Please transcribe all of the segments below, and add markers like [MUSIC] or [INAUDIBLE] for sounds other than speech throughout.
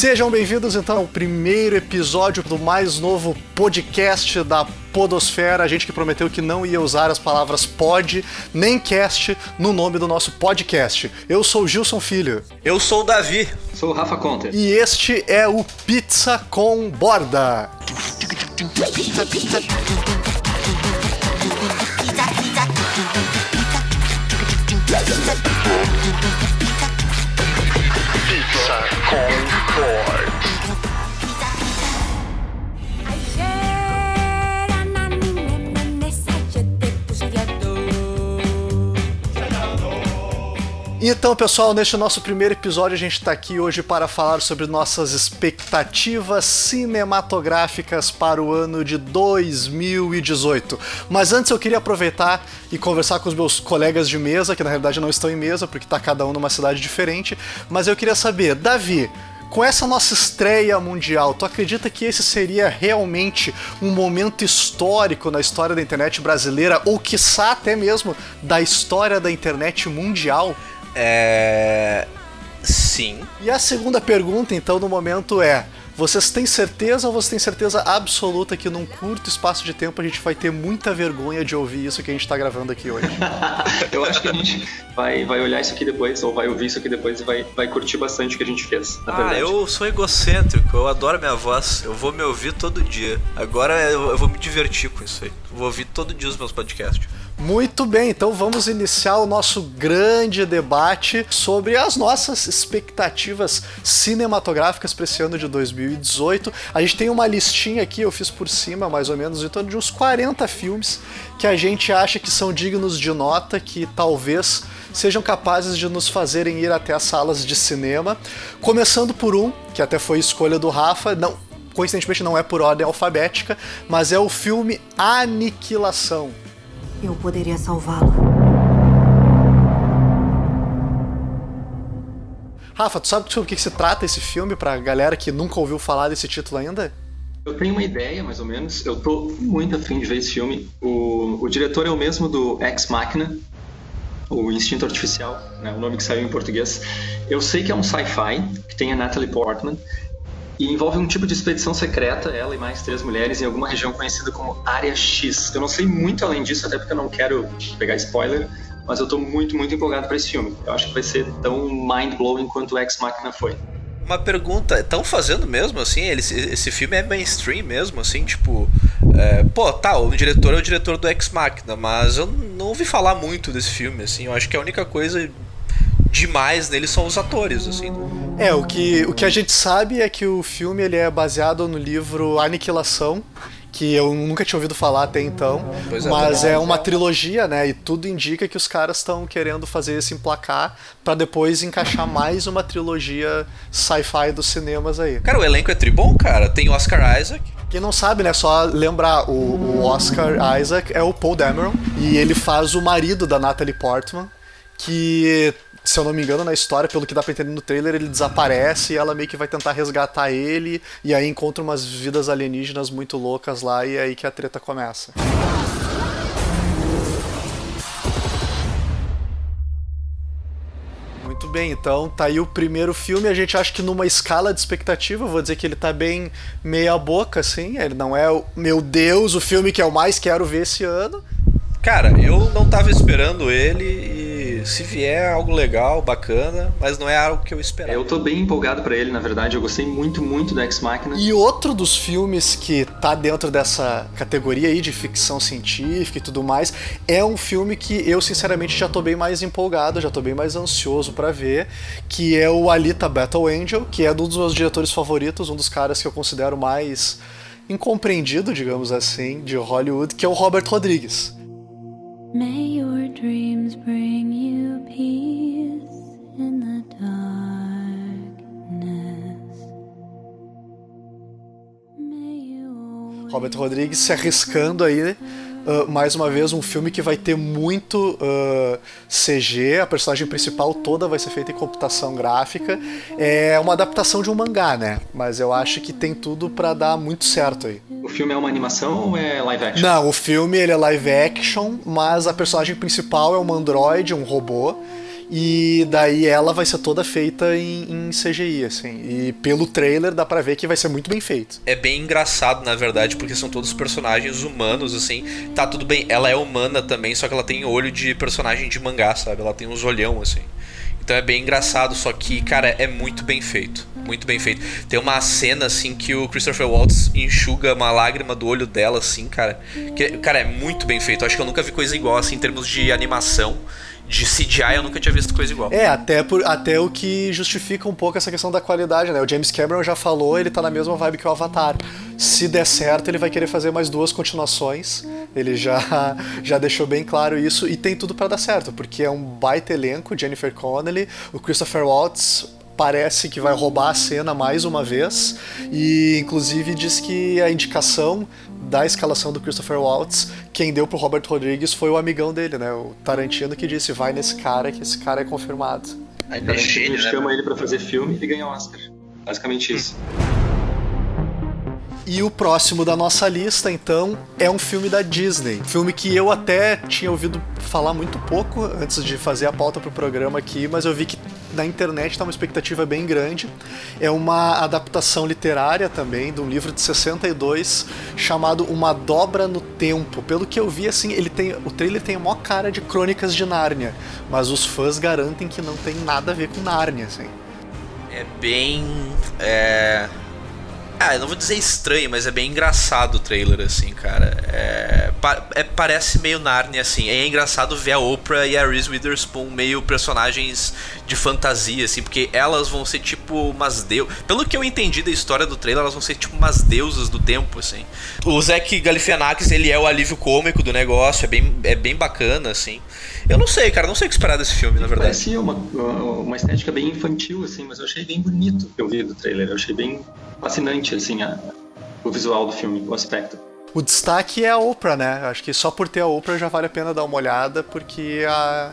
Sejam bem-vindos então ao primeiro episódio do mais novo podcast da Podosfera. A gente que prometeu que não ia usar as palavras pod nem cast no nome do nosso podcast. Eu sou o Gilson Filho. Eu sou o Davi. Sou o Rafa Conter. E este é o Pizza com Borda. Pizza Então, pessoal, neste nosso primeiro episódio, a gente está aqui hoje para falar sobre nossas expectativas cinematográficas para o ano de 2018. Mas antes eu queria aproveitar e conversar com os meus colegas de mesa, que na realidade não estão em mesa, porque está cada um numa cidade diferente. Mas eu queria saber, Davi, com essa nossa estreia mundial, tu acredita que esse seria realmente um momento histórico na história da internet brasileira, ou quiçá até mesmo da história da internet mundial? É. Sim. E a segunda pergunta, então, no momento é: vocês têm certeza ou vocês têm certeza absoluta que num curto espaço de tempo a gente vai ter muita vergonha de ouvir isso que a gente tá gravando aqui hoje? [LAUGHS] Eu acho que a gente vai, vai olhar isso aqui depois, ou vai ouvir isso aqui depois e vai, vai curtir bastante o que a gente fez, na Ah, verdade. eu sou egocêntrico, eu adoro minha voz. Eu vou me ouvir todo dia. Agora eu, eu vou me divertir com isso aí. Eu vou ouvir todo dia os meus podcasts. Muito bem, então vamos iniciar o nosso grande debate sobre as nossas expectativas cinematográficas para esse ano de 2018. A gente tem uma listinha aqui, eu fiz por cima, mais ou menos, em torno de uns 40 filmes que a gente acha que são dignos de nota, que talvez sejam capazes de nos fazerem ir até as salas de cinema. Começando por um, que até foi escolha do Rafa, não, coincidentemente não é por ordem alfabética, mas é o filme Aniquilação. Eu poderia salvá-lo. Rafa, tu sabe sobre o que se trata esse filme pra galera que nunca ouviu falar desse título ainda? Eu tenho uma ideia, mais ou menos. Eu tô muito afim de ver esse filme. O, o diretor é o mesmo do Ex Machina, o Instinto Artificial, né, o nome que saiu em português. Eu sei que é um sci-fi, que tem a Natalie Portman, e envolve um tipo de expedição secreta, ela e mais três mulheres, em alguma região conhecida como Área X. Eu não sei muito além disso, até porque eu não quero pegar spoiler, mas eu tô muito, muito empolgado para esse filme. Eu acho que vai ser tão mind-blowing quanto o Ex Machina foi. Uma pergunta, estão fazendo mesmo assim? Esse filme é mainstream mesmo, assim, tipo. é, pô, tá, o diretor é o diretor do Ex Machina, mas eu não ouvi falar muito desse filme, assim. Eu acho que a única coisa demais nele são os atores, assim. É, o que, o que a gente sabe é que o filme ele é baseado no livro Aniquilação, que eu nunca tinha ouvido falar até então, é, mas também. é uma trilogia, né? E tudo indica que os caras estão querendo fazer esse emplacar pra depois encaixar mais uma trilogia sci-fi dos cinemas aí. Cara, o elenco é tribom, cara. Tem o Oscar Isaac. Quem não sabe, né? Só lembrar, o, o Oscar Isaac é o Paul Dameron e ele faz o marido da Natalie Portman, que, se eu não me engano, na história, pelo que dá pra entender no trailer, ele desaparece e ela meio que vai tentar resgatar ele e aí encontra umas vidas alienígenas muito loucas lá e é aí que a treta começa. Muito bem, então tá aí o primeiro filme. A gente acha que numa escala de expectativa, vou dizer que ele tá bem meia boca, assim. Ele não é o meu Deus, o filme que eu mais quero ver esse ano. Cara, eu não tava esperando ele se vier algo legal, bacana, mas não é algo que eu esperava. Eu tô bem empolgado para ele, na verdade. Eu gostei muito, muito do Ex Machina. E outro dos filmes que tá dentro dessa categoria aí de ficção científica e tudo mais, é um filme que eu sinceramente já tô bem mais empolgado, já tô bem mais ansioso pra ver, que é o Alita Battle Angel, que é um dos meus diretores favoritos, um dos caras que eu considero mais incompreendido, digamos assim, de Hollywood, que é o Robert Rodrigues. May your dreams bring you peace in the darkness. Robert Rodrigues se arriscando aí. Ah, mais uma vez, um filme que vai ter muito ah, CG, a personagem principal toda vai ser feita em computação gráfica. É uma adaptação de um mangá, né? Mas eu acho que tem tudo pra dar muito certo aí. O filme é uma animação ou é live action? Não, o filme ele é live action, mas a personagem principal é uma androide, um robô, E daí ela vai ser toda feita em, em CGI, assim. E pelo trailer dá pra ver que vai ser muito bem feito. É bem engraçado, na verdade, porque são todos personagens humanos, assim. Tá tudo bem, ela é humana também, só que ela tem olho de personagem de mangá, sabe? Ela tem uns olhão, assim. Então é bem engraçado, só que, cara, é muito bem feito. Muito bem feito. Tem uma cena, assim, que o Christopher Waltz enxuga uma lágrima do olho dela, assim, cara. Que, cara, é muito bem feito. Acho que eu nunca vi coisa igual, assim, em termos de animação. De CGI, eu nunca tinha visto coisa igual. É, até, por, até o que justifica um pouco essa questão da qualidade, né? O James Cameron já falou, ele tá na mesma vibe que o Avatar. Se der certo, ele vai querer fazer mais duas continuações. Ele já, [LAUGHS] já deixou bem claro isso e tem tudo pra dar certo, porque é um baita elenco, Jennifer Connelly, o Christopher Waltz parece que vai roubar a cena mais uma vez e inclusive diz que a indicação da escalação do Christopher Waltz, quem deu pro Robert Rodrigues foi o amigão dele, né? O Tarantino que disse, vai nesse cara que esse cara é confirmado. Aí a gente chama ele pra fazer filme e ganha o Oscar. Basicamente isso. E o próximo da nossa lista, então, é um filme da Disney. Filme que eu até tinha ouvido falar muito pouco antes de fazer a pauta pro programa aqui, mas eu vi que na internet tá uma expectativa bem grande. É uma adaptação literária também de um livro de 62 chamado Uma Dobra no Tempo. Pelo que eu vi, assim, ele tem o trailer tem a maior cara de Crônicas de Nárnia, mas os fãs garantem que não tem nada a ver com Nárnia, assim. É bem. É. Ah, eu não vou dizer estranho, mas é bem engraçado o trailer, assim, cara. É, pa- é- parece meio Narnia, assim. É engraçado ver a Oprah e a Reese Witherspoon meio personagens de fantasia, assim, porque elas vão ser tipo umas deusas. Pelo que eu entendi da história do trailer, elas vão ser tipo umas deusas do tempo, assim. O Zac Galifianakis, ele é o alívio cômico do negócio, é bem, é bem bacana, assim. Eu não sei, cara, não sei o que esperar desse filme, na verdade. Parecia uma, uma estética bem infantil, assim, mas eu achei bem bonito o que eu vi do trailer. Eu achei bem fascinante, assim, a- o visual do filme, o aspecto. O destaque é a Oprah, né? Acho que só por ter a Oprah já vale a pena dar uma olhada, porque a,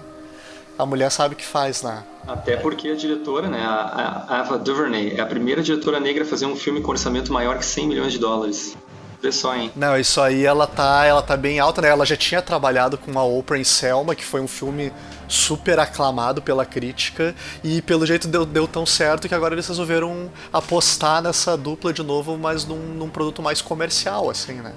a mulher sabe o que faz, né? Até porque a diretora, né, a, a Ava DuVernay, é a primeira diretora negra a fazer um filme com orçamento maior que 100 milhões de dólares. Hein? Não, isso aí ela tá, ela tá bem alta, né? Ela já tinha trabalhado com a Oprah em Selma, que foi um filme super aclamado pela crítica, e pelo jeito deu, deu tão certo que agora eles resolveram apostar nessa dupla de novo, mas num, num produto mais comercial, assim, né?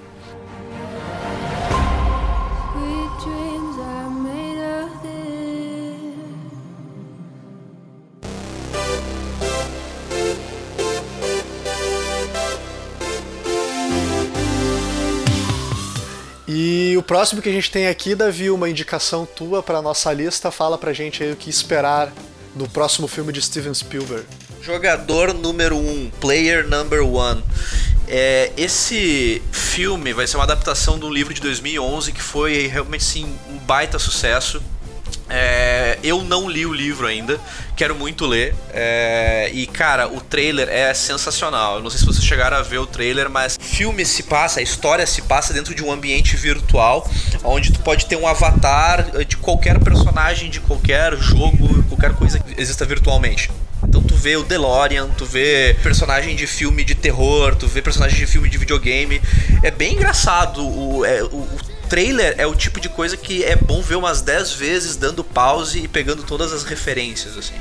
Próximo que a gente tem aqui, Davi, uma indicação tua pra nossa lista, fala pra gente aí o que esperar do próximo filme de Steven Spielberg. Jogador número 1, um, Player Number One. É, esse filme vai ser uma adaptação de um livro de 2011 que foi realmente sim, um baita sucesso. É, eu não li o livro ainda, quero muito ler. É, e cara, o trailer é sensacional. Eu não sei se vocês chegaram a ver o trailer, mas filme se passa, a história se passa dentro de um ambiente virtual, onde tu pode ter um avatar de qualquer personagem de qualquer jogo, qualquer coisa que exista virtualmente. Então tu vê o DeLorean, tu vê personagem de filme de terror, tu vê personagem de filme de videogame. É bem engraçado. O, é, o, o trailer é o tipo de coisa que é bom ver umas 10 vezes dando pause e pegando todas as referências, assim.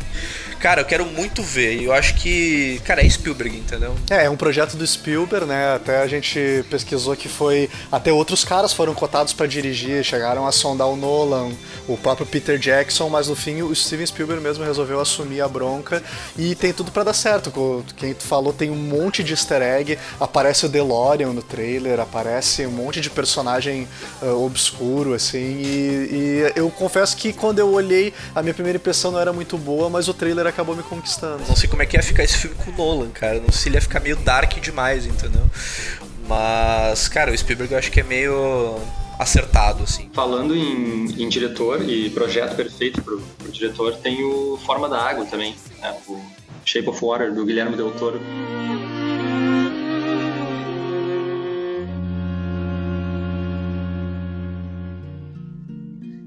Cara, eu quero muito ver. e Eu acho que. Cara, é Spielberg, entendeu? É, é um projeto do Spielberg, né? Até a gente pesquisou que foi. Até outros caras foram cotados pra dirigir, chegaram a sondar o Nolan, o próprio Peter Jackson, mas no fim o Steven Spielberg mesmo resolveu assumir a bronca e tem tudo pra dar certo. Quem falou tem um monte de easter egg, aparece o DeLorean no trailer, aparece um monte de personagem ah, obscuro, assim, e, e eu confesso que quando eu olhei, a minha primeira impressão não era muito boa, mas o trailer acabou me conquistando. Não sei como é que ia ficar esse filme com o Nolan, cara. Não sei se ele ia ficar meio dark demais, entendeu? Mas, cara, o Spielberg eu acho que é meio acertado, assim. Falando em, em diretor e projeto perfeito pro, pro diretor, tem o Forma da Água também, né? o Shape of Water, do Guilherme Del Toro.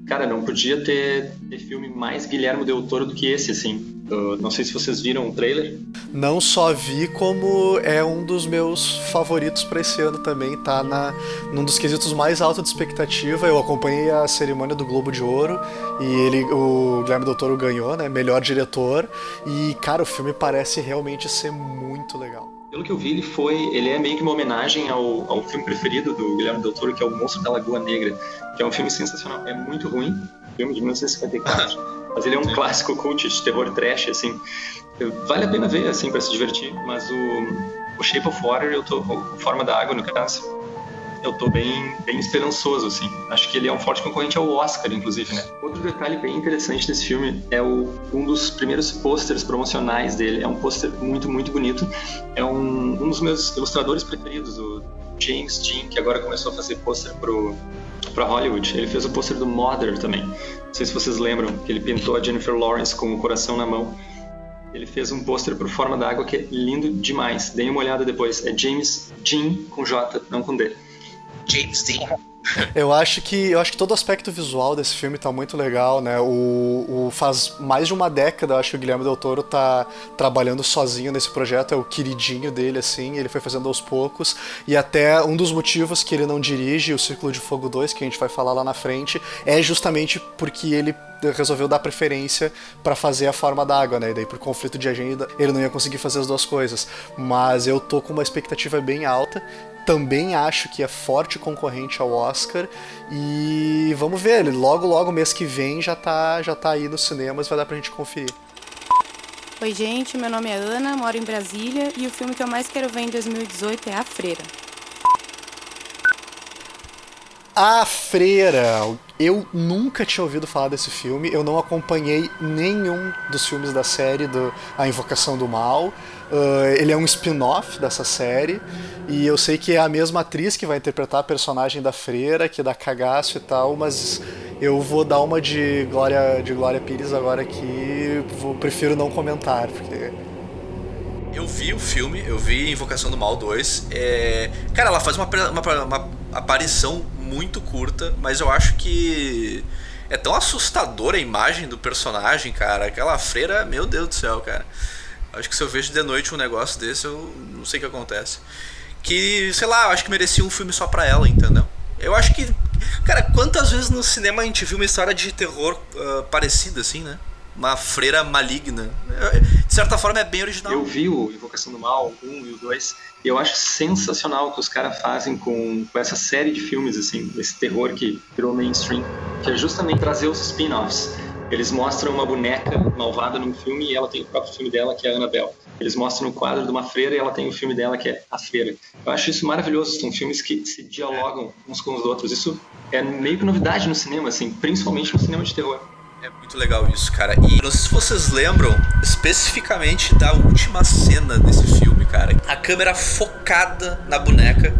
Cara, não podia ter, ter filme mais Guilherme Del Toro do que esse, assim. Não sei se vocês viram o trailer. Não só vi, como é um dos meus favoritos para esse ano também, tá na, num dos quesitos mais altos de expectativa. Eu acompanhei a cerimônia do Globo de Ouro e ele, o Guilherme Del Toro ganhou, né? Melhor diretor. E, cara, o filme parece realmente ser muito legal. Pelo que eu vi, ele foi. Ele é meio que uma homenagem ao, ao filme preferido do Guilherme Del Toro, que é O Monstro da Lagoa Negra, que é um filme sensacional. É muito ruim, filme de 1954. mas ele é um clássico cult de terror trash, assim. Vale a pena ver, assim, para se divertir, mas o, o Shape of Water, eu tô, o Forma da Água, no caso, eu tô bem, bem esperançoso, assim. Acho que ele é um forte concorrente ao Oscar, inclusive, né? Outro detalhe bem interessante desse filme é o, um dos primeiros pôsteres promocionais dele. É um pôster muito, muito bonito. É um, um dos meus ilustradores preferidos, o James Jean, que agora começou a fazer pôster pro, pra Hollywood. Ele fez o pôster do Mother também. Não sei se vocês lembram, que ele pintou a Jennifer Lawrence com o coração na mão. Ele fez um pôster por forma d'água que é lindo demais. Deem uma olhada depois. É James Jean com J, não com D. James Dean. [LAUGHS] Eu acho que eu acho que todo o aspecto visual desse filme tá muito legal, né? O, o faz mais de uma década, eu acho que o Guilherme Del Toro tá trabalhando sozinho nesse projeto, é o queridinho dele assim, ele foi fazendo aos poucos e até um dos motivos que ele não dirige o Círculo de Fogo 2, que a gente vai falar lá na frente, é justamente porque ele resolveu dar preferência para fazer a forma d'água, né? E daí por conflito de agenda ele não ia conseguir fazer as duas coisas. Mas eu tô com uma expectativa bem alta também acho que é forte concorrente ao Oscar e vamos ver, ele logo logo mês que vem já tá já tá aí nos cinemas, vai dar pra gente conferir. Oi, gente, meu nome é Ana, moro em Brasília e o filme que eu mais quero ver em 2018 é A Freira. A Freira. Eu nunca tinha ouvido falar desse filme, eu não acompanhei nenhum dos filmes da série do A Invocação do Mal. Uh, ele é um spin-off dessa série e eu sei que é a mesma atriz que vai interpretar a personagem da Freira, que dá cagaço e tal, mas eu vou dar uma de Glória, de Glória Pires agora aqui, vou, prefiro não comentar, porque Eu vi o filme, eu vi Invocação do Mal 2. É... Cara, ela faz uma, uma, uma aparição muito curta, mas eu acho que é tão assustadora a imagem do personagem, cara. Aquela freira, meu Deus do céu, cara. Acho que se eu vejo de noite um negócio desse, eu não sei o que acontece. Que, sei lá, eu acho que merecia um filme só pra ela, entendeu? Eu acho que. Cara, quantas vezes no cinema a gente viu uma história de terror uh, parecida, assim, né? Uma freira maligna. De certa forma é bem original. Eu vi o Invocação do Mal, o 1 e o 2, e eu acho sensacional o que os caras fazem com, com essa série de filmes, assim, esse terror que virou mainstream, que é justamente trazer os spin-offs. Eles mostram uma boneca malvada num filme e ela tem o próprio filme dela, que é a Annabelle. Eles mostram o quadro de uma freira e ela tem o filme dela, que é A Freira. Eu acho isso maravilhoso. São filmes que se dialogam uns com os outros. Isso é meio que novidade no cinema, assim, principalmente no cinema de terror. É muito legal isso, cara. E não sei se vocês lembram especificamente da última cena desse filme, cara. A câmera focada na boneca,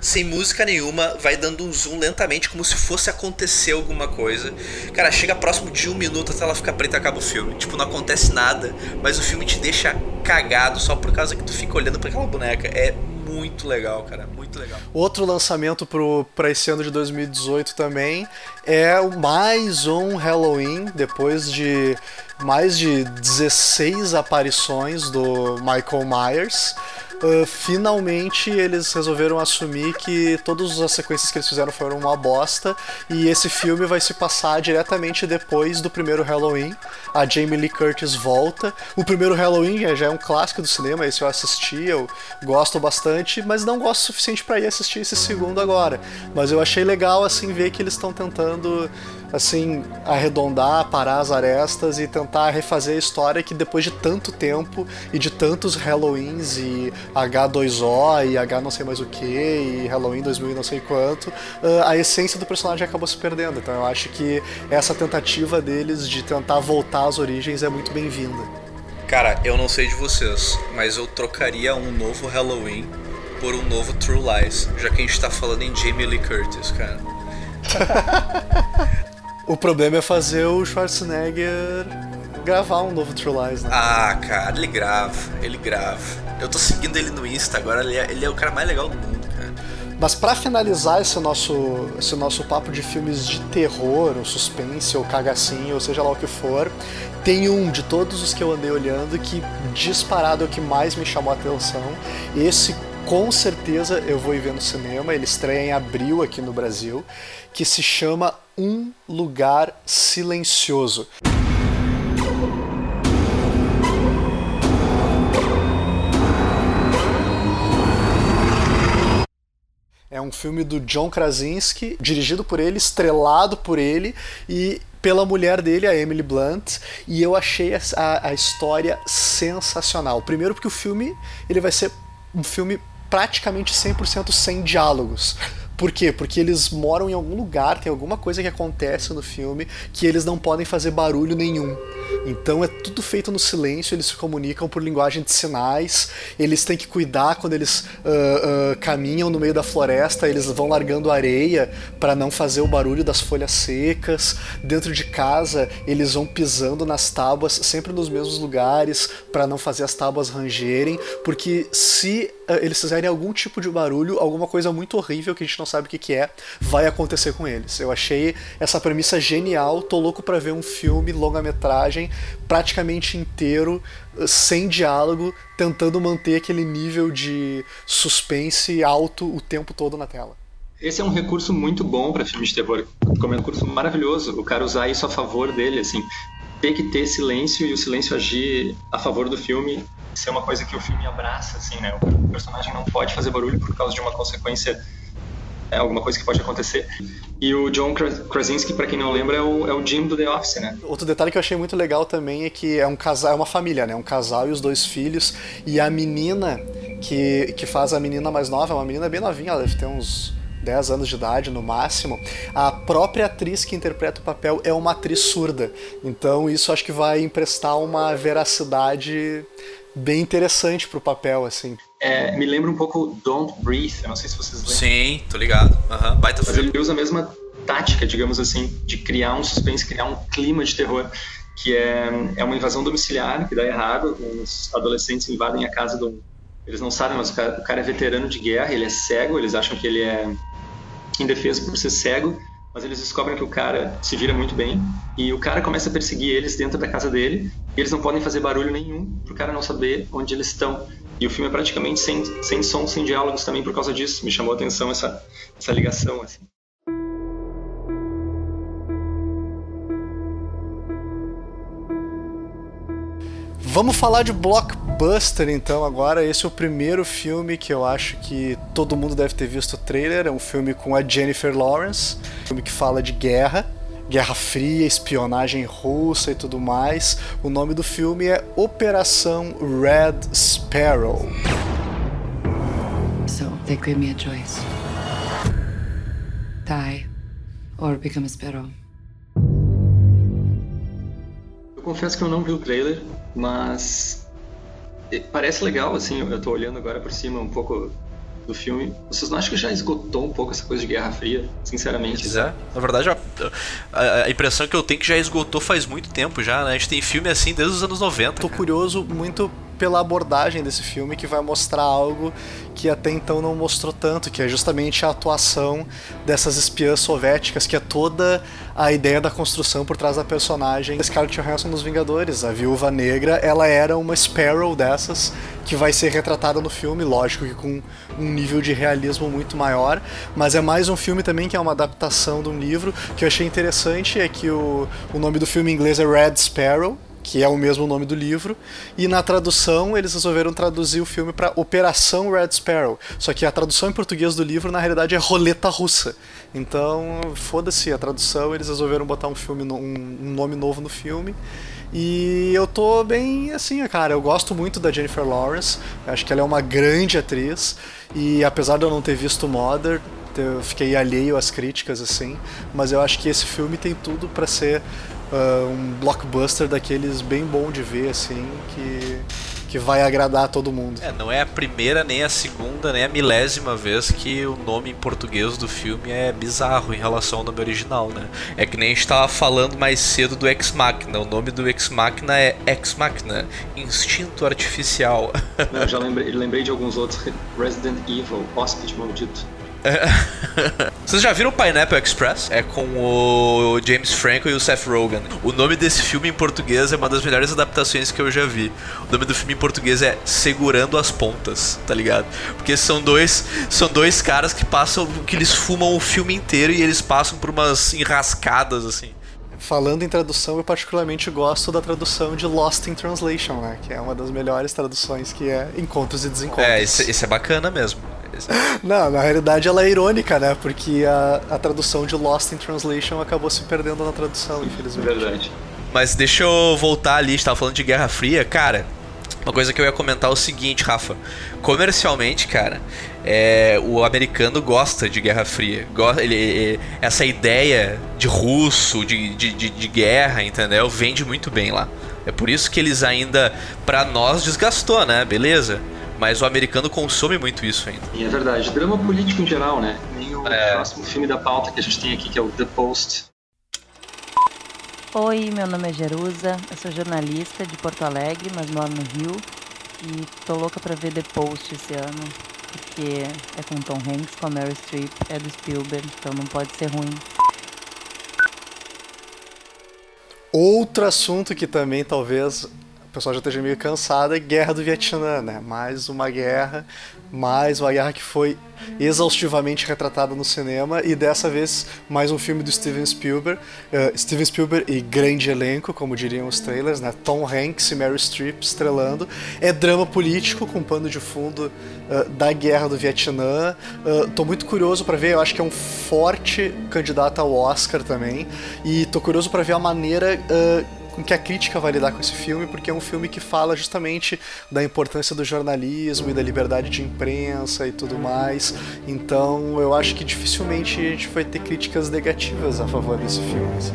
sem música nenhuma, vai dando um zoom lentamente, como se fosse acontecer alguma coisa. Cara, chega próximo de um minuto até ela ficar preta e acaba o filme. Tipo, não acontece nada, mas o filme te deixa cagado só por causa que tu fica olhando para aquela boneca. É muito legal, cara. Muito legal. Outro lançamento para esse ano de 2018 também é mais um Halloween, depois de mais de 16 aparições do Michael Myers. Uh, finalmente eles resolveram assumir que todas as sequências que eles fizeram foram uma bosta e esse filme vai se passar diretamente depois do primeiro Halloween. A Jamie Lee Curtis volta. O primeiro Halloween já é um clássico do cinema, esse eu assisti, eu gosto bastante, mas não gosto o suficiente para ir assistir esse segundo agora. Mas eu achei legal assim ver que eles estão tentando assim, arredondar, parar as arestas e tentar refazer a história que depois de tanto tempo e de tantos Halloweens e H2O e H não sei mais o que e Halloween 2000 e não sei quanto, a essência do personagem acabou se perdendo. Então eu acho que essa tentativa deles de tentar voltar às origens é muito bem-vinda. Cara, eu não sei de vocês, mas eu trocaria um novo Halloween por um novo True Lies, já que a gente tá falando em Jamie Lee Curtis, cara. [LAUGHS] O problema é fazer o Schwarzenegger gravar um novo True Lies, né? Ah, cara, ele grava, ele grava. Eu tô seguindo ele no Insta agora, ele é, ele é o cara mais legal do mundo, cara. Mas para finalizar esse nosso, esse nosso papo de filmes de terror, ou suspense, ou cagacinho, ou seja lá o que for, tem um de todos os que eu andei olhando que disparado é o que mais me chamou a atenção. Esse com certeza eu vou ir ver no cinema, ele estreia em abril aqui no Brasil, que se chama Um Lugar Silencioso. É um filme do John Krasinski, dirigido por ele, estrelado por ele e pela mulher dele, a Emily Blunt, e eu achei a, a história sensacional. Primeiro porque o filme ele vai ser um filme praticamente 100% sem diálogos. Por quê? Porque eles moram em algum lugar, tem alguma coisa que acontece no filme que eles não podem fazer barulho nenhum. Então é tudo feito no silêncio, eles se comunicam por linguagem de sinais, eles têm que cuidar quando eles uh, uh, caminham no meio da floresta, eles vão largando areia para não fazer o barulho das folhas secas. Dentro de casa, eles vão pisando nas tábuas, sempre nos mesmos lugares, para não fazer as tábuas rangerem, porque se eles fizerem algum tipo de barulho, alguma coisa muito horrível que a gente não sabe o que, que é, vai acontecer com eles. Eu achei essa premissa genial, tô louco para ver um filme longa-metragem praticamente inteiro, sem diálogo, tentando manter aquele nível de suspense alto o tempo todo na tela. Esse é um recurso muito bom para filmes de terror, como é um recurso maravilhoso. O cara usar isso a favor dele, assim, ter que ter silêncio e o silêncio agir a favor do filme. É uma coisa que o filme abraça, assim, né? O personagem não pode fazer barulho por causa de uma consequência é alguma coisa que pode acontecer. E o John Krasinski, para quem não lembra, é o, é o Jim do The Office, né? Outro detalhe que eu achei muito legal também é que é um casal, é uma família, né? Um casal e os dois filhos. E a menina que, que faz a menina mais nova, é uma menina bem novinha, ela deve ter uns 10 anos de idade no máximo, a própria atriz que interpreta o papel é uma atriz surda. Então isso acho que vai emprestar uma veracidade bem interessante pro papel, assim. É, me lembra um pouco Don't Breathe, eu não sei se vocês lembram. Sim, tô ligado. Uhum, baita Mas ele usa a mesma tática, digamos assim, de criar um suspense, criar um clima de terror, que é, é uma invasão domiciliar que dá errado, os adolescentes invadem a casa do... Eles não sabem, mas o cara, o cara é veterano de guerra, ele é cego, eles acham que ele é indefeso por ser cego, mas eles descobrem que o cara se vira muito bem e o cara começa a perseguir eles dentro da casa dele e eles não podem fazer barulho nenhum pro cara não saber onde eles estão. E o filme é praticamente sem, sem som, sem diálogos também por causa disso. Me chamou a atenção essa, essa ligação, assim. Vamos falar de blockbuster então agora. Esse é o primeiro filme que eu acho que todo mundo deve ter visto o trailer. É um filme com a Jennifer Lawrence, um filme que fala de guerra. Guerra Fria, espionagem russa e tudo mais. O nome do filme é Operação Red Sparrow. So they gave me a choice die or become a sparrow. Confesso que eu não vi o trailer, mas parece legal, assim, eu tô olhando agora por cima um pouco do filme. Vocês não acham que já esgotou um pouco essa coisa de Guerra Fria, sinceramente? Pois é. Na verdade, a, a, impressão que eu tenho é que já esgotou faz muito tempo já, né? A gente tem filme assim desde os anos 90. Tô cara. curioso muito pela abordagem desse filme que vai mostrar algo que até então não mostrou tanto, que é justamente a atuação dessas espiãs soviéticas, que é toda a ideia da construção por trás da personagem Scarlett Johansson nos Vingadores. A Viúva Negra, ela era uma Sparrow dessas que vai ser retratada no filme, lógico que com um nível de realismo muito maior, mas é mais um filme também que é uma adaptação de um livro que eu achei interessante é que o, o nome do filme em inglês é Red Sparrow, que é o mesmo nome do livro, e na tradução eles resolveram traduzir o filme para Operação Red Sparrow. Só que a tradução em português do livro na realidade é Roleta Russa. Então, foda-se a tradução, eles resolveram botar um filme um, nome novo no filme. E eu tô bem assim, cara. Eu gosto muito da Jennifer Lawrence. Acho que ela é uma grande atriz. E apesar de eu não ter visto Mother, eu fiquei alheio às críticas, assim. Mas eu acho que esse filme tem tudo para ser uh, um blockbuster daqueles bem bom de ver, assim, que, que vai agradar todo mundo. É, não é a primeira, nem a segunda, nem a milésima vez que o nome em português do filme é bizarro em relação ao nome original, né? É que nem a gente tava falando mais cedo do Ex Machina. O nome do Ex Machina é Ex Machina, Instinto Artificial. Eu já [LAUGHS] lembrei, lembrei de alguns outros. Resident Evil, Hóspede Maldito. [LAUGHS] Vocês já viram Pineapple Express? É com o James Franco e o Seth Rogen. O nome desse filme em português é uma das melhores adaptações que eu já vi. O nome do filme em português é Segurando as Pontas, tá ligado? Porque são dois, são dois caras que passam, que eles fumam o filme inteiro e eles passam por umas enrascadas assim. Falando em tradução, eu particularmente gosto da tradução de Lost in Translation, né? Que é uma das melhores traduções que é Encontros e Desencontros. É, esse, esse é bacana mesmo. Não, na realidade ela é irônica, né? Porque a, a tradução de Lost in Translation acabou se perdendo na tradução, infelizmente. Verdade. Mas deixa eu voltar ali, a gente tava falando de Guerra Fria. Cara, uma coisa que eu ia comentar é o seguinte, Rafa. Comercialmente, cara, é, o americano gosta de Guerra Fria. Go- ele, ele- essa ideia de russo, de, de, de, de guerra, entendeu? Vende muito bem lá. É por isso que eles ainda, pra nós, desgastou, né? Beleza. Mas o americano consome muito isso ainda. E é verdade. Drama político em geral, né? Nem o É. próximo filme da pauta que a gente tem aqui, que é o The Post. Oi, meu nome é Jerusa, eu sou jornalista de Porto Alegre, mas moro no Rio. E tô louca pra ver The Post esse ano, porque é com Tom Hanks, com a Meryl Streep, é do Spielberg, então não pode ser ruim. Outro assunto que também talvez o pessoal já esteja meio cansado é Guerra do Vietnã, né? Mais uma guerra, mais uma guerra que foi exaustivamente retratada no cinema e dessa vez mais um filme do Steven Spielberg. Eh, Steven Spielberg e grande elenco, como diriam os trailers, né? Tom Hanks e Meryl Streep estrelando. É drama político com pano de fundo eh, da Guerra do Vietnã. Eh, tô muito curioso para ver, eu acho que é um forte candidato ao Oscar também e tô curioso para ver a maneira eh, com que a crítica vai lidar com esse filme, porque é um filme que fala justamente da importância do jornalismo e da liberdade de imprensa e tudo mais. Então eu acho que dificilmente a gente vai ter críticas negativas a favor desse filme. assim.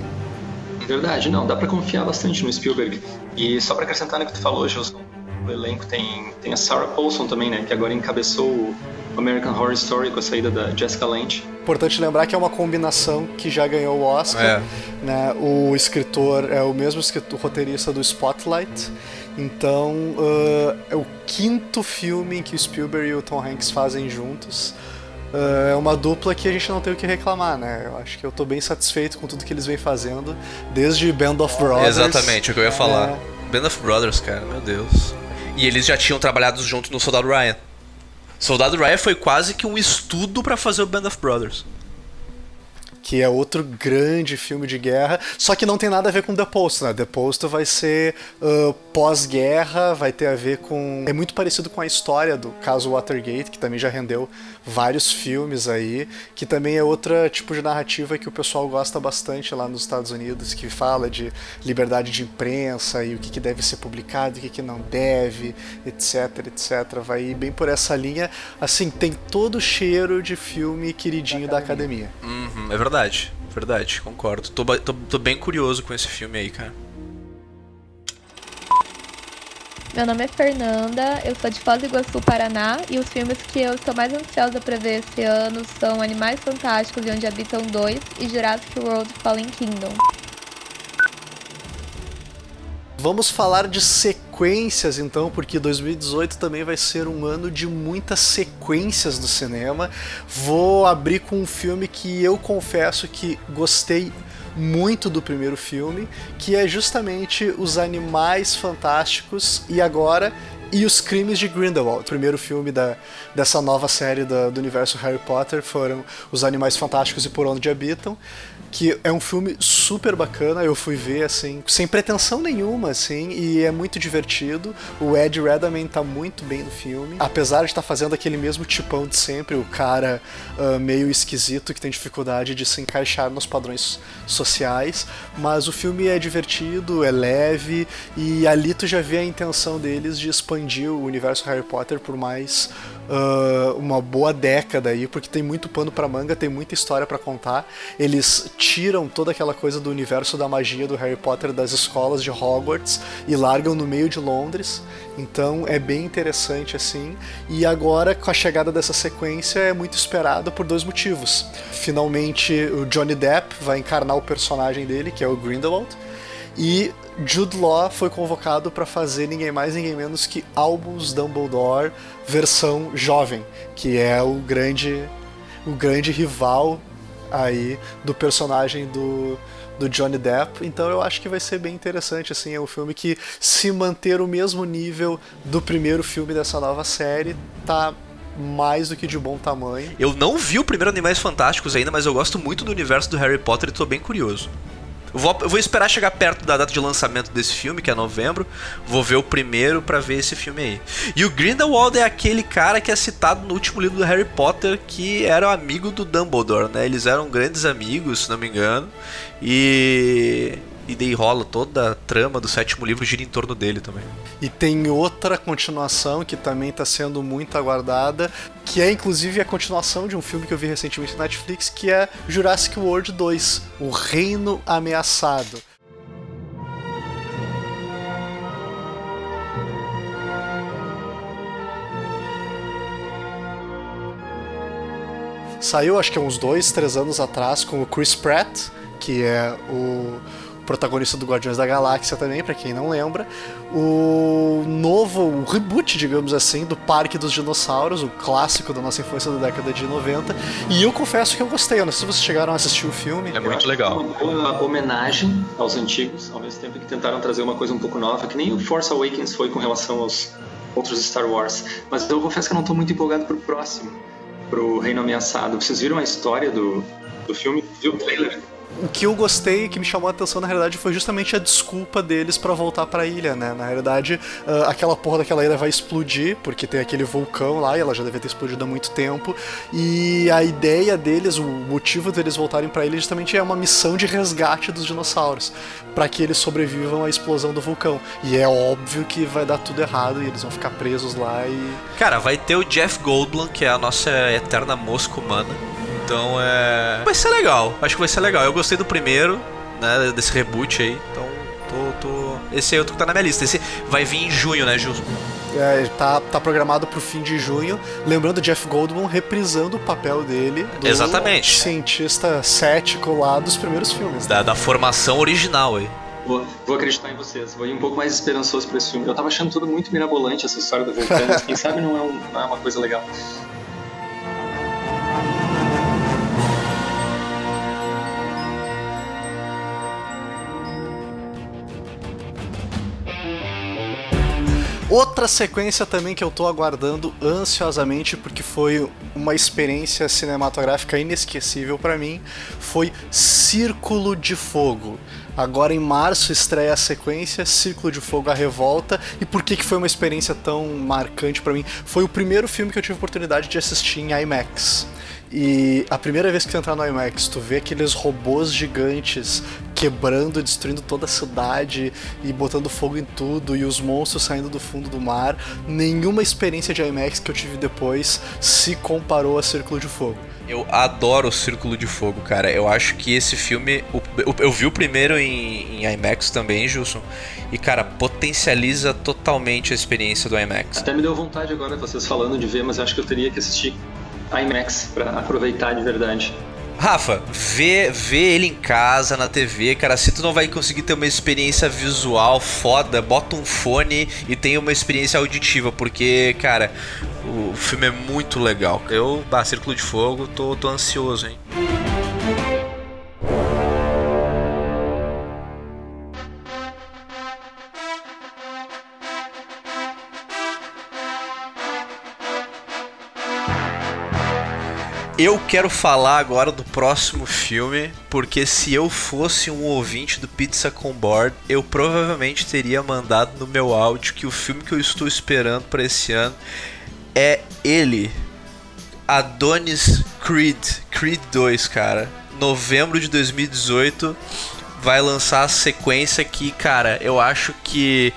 Verdade, não, dá pra confiar bastante no Spielberg. E só pra acrescentar no que tu falou, Gilson, o elenco tem, tem a Sarah Paulson também, né? Que agora encabeçou American Horror Story com a saída da Jessica Lange. Importante lembrar que é uma combinação que já ganhou o Oscar. É. Né? O escritor é o mesmo escritor, roteirista do Spotlight. Então uh, é o quinto filme em que o Spielberg e o Tom Hanks fazem juntos. Uh, é uma dupla que a gente não tem o que reclamar, né? Eu acho que eu tô bem satisfeito com tudo que eles vêm fazendo, desde Band of Brothers. Exatamente, é o que eu ia falar. É, Band of Brothers, cara, meu Deus. E eles já tinham trabalhado junto no Soldado Ryan. Soldado Ryan foi quase que um estudo pra fazer o Band of Brothers. Que é outro grande filme de guerra, só que não tem nada a ver com The Post, né? The Post vai ser uh, pós-guerra, vai ter a ver com. É muito parecido com a história do caso Watergate, que também já rendeu vários filmes aí, que também é outra tipo de narrativa que o pessoal gosta bastante lá nos Estados Unidos, que fala de liberdade de imprensa e o que, que deve ser publicado, o que, que não deve, etc, etc. Vai ir bem por essa linha. Assim, tem todo o cheiro de filme queridinho da academia. Uhum, é verdade, verdade, concordo. Tô, tô, tô bem curioso com esse filme aí, cara. Meu nome é Fernanda, eu sou de Foz do Iguaçu, Paraná, e os filmes que eu estou mais ansiosa para ver esse ano são Animais Fantásticos e Onde Habitam Dois e Jurassic World Fallen Kingdom. Vamos falar de sequências então, porque 2018 também vai ser um ano de muitas sequências do cinema. Vou abrir com um filme que eu confesso que gostei muito do primeiro filme, que é justamente Os Animais Fantásticos e agora e os Crimes de Grindelwald. O primeiro filme da, dessa nova série da- do universo Harry Potter foram Os Animais Fantásticos e Por Onde Habitam, que é um filme super bacana, eu fui ver assim, sem pretensão nenhuma, assim, e é muito divertido. O Ed Redmayne tá muito bem no filme, apesar de estar fazendo aquele mesmo tipão de sempre, o cara ah, meio esquisito que tem dificuldade de se encaixar nos padrões sociais, mas o filme é divertido, é leve e ali tu já vê a intenção deles de expandir o universo Harry Potter por mais ah, uma boa década aí, porque tem muito pano pra manga, tem muita história pra contar. Eles tiram toda aquela coisa do universo da magia do Harry Potter das escolas de Hogwarts e largam no meio de Londres. Então é bem interessante assim. E agora, com a chegada dessa sequência, é muito esperado por dois motivos. Finalmente, o Johnny Depp vai encarnar o personagem dele, que é o Grindelwald. E Jude Law foi convocado para fazer ninguém mais, ninguém menos que Albus Dumbledore versão jovem, que é o grande o grande rival aí do personagem do, do Johnny Depp. Então eu acho que vai ser bem interessante, assim, é um filme que se manter o mesmo nível do primeiro filme dessa nova série, tá mais do que de bom tamanho. Eu não vi o primeiro Animais Fantásticos ainda, mas eu gosto muito do universo do Harry Potter e tô bem curioso. Eu vou, vou esperar chegar perto da data de lançamento desse filme, que é novembro. Vou ver o primeiro para ver esse filme aí. E o Grindelwald é aquele cara que é citado no último livro do Harry Potter, que era amigo do Dumbledore, né? Eles eram grandes amigos, se não me engano. E e daí rola toda a trama do sétimo livro gira em torno dele também. E tem outra continuação que também está sendo muito aguardada, que é inclusive a continuação de um filme que eu vi recentemente na Netflix, que é Jurassic World 2, O Reino Ameaçado. Saiu acho que uns dois, três anos atrás com o Chris Pratt, que é o protagonista do Guardiões da Galáxia também, para quem não lembra. O novo, o reboot, digamos assim, do Parque dos Dinossauros, o clássico da nossa infância da década de 90. E eu confesso que eu gostei, eu não sei se vocês chegaram a assistir o filme. É muito legal. Uma boa homenagem aos antigos, ao mesmo tempo que tentaram trazer uma coisa um pouco nova, que nem o Force Awakens foi com relação aos outros Star Wars. Mas eu confesso que eu não estou muito empolgado pro próximo, pro Reino Ameaçado. Vocês viram a história do, do filme? Viu o trailer? O que eu gostei, que me chamou a atenção na realidade, foi justamente a desculpa deles para voltar para a ilha, né? Na realidade, uh, aquela porra daquela ilha vai explodir, porque tem aquele vulcão lá e ela já deve ter explodido há muito tempo. E a ideia deles, o motivo deles voltarem para a ilha justamente é uma missão de resgate dos dinossauros, para que eles sobrevivam à explosão do vulcão. E é óbvio que vai dar tudo errado e eles vão ficar presos lá e. Cara, vai ter o Jeff Goldblum, que é a nossa eterna mosca humana então é. Vai ser legal. Acho que vai ser legal. Eu gostei do primeiro, né? Desse reboot aí. Então tô. tô... Esse é outro que tá na minha lista. Esse vai vir em junho, né, Gilson? É, tá, tá programado pro fim de junho. Lembrando Jeff Goldblum reprisando o papel dele. Do Exatamente. Cientista cético lá dos primeiros filmes. Da, da formação original aí. Vou, vou, acreditar em vocês, vou ir um pouco mais esperançoso pra esse filme. Eu tava achando tudo muito mirabolante essa história do vulcão, [LAUGHS] quem sabe não é, um, não é uma coisa legal. Outra sequência também que eu tô aguardando ansiosamente porque foi uma experiência cinematográfica inesquecível para mim, foi Círculo de Fogo. Agora em março estreia a sequência Círculo de Fogo a Revolta. E por que, que foi uma experiência tão marcante para mim? Foi o primeiro filme que eu tive oportunidade de assistir em IMAX. E a primeira vez que tu entrar no IMAX, tu vê aqueles robôs gigantes quebrando, destruindo toda a cidade e botando fogo em tudo e os monstros saindo do fundo do mar. Nenhuma experiência de IMAX que eu tive depois se comparou a Círculo de Fogo. Eu adoro o Círculo de Fogo, cara. Eu acho que esse filme. Eu vi o primeiro em, em IMAX também, Gilson. E, cara, potencializa totalmente a experiência do IMAX. Até me deu vontade agora, vocês falando de ver, mas eu acho que eu teria que assistir IMAX para aproveitar de verdade. Rafa, vê, vê ele em casa, na TV, cara. Se tu não vai conseguir ter uma experiência visual foda, bota um fone e tenha uma experiência auditiva, porque, cara, o filme é muito legal. Eu, bah, Círculo de Fogo, tô, tô ansioso, hein. Eu quero falar agora do próximo filme, porque se eu fosse um ouvinte do Pizza com Board, eu provavelmente teria mandado no meu áudio que o filme que eu estou esperando para esse ano é ele, Adonis Creed, Creed 2, cara. Novembro de 2018 vai lançar a sequência que, cara, eu acho que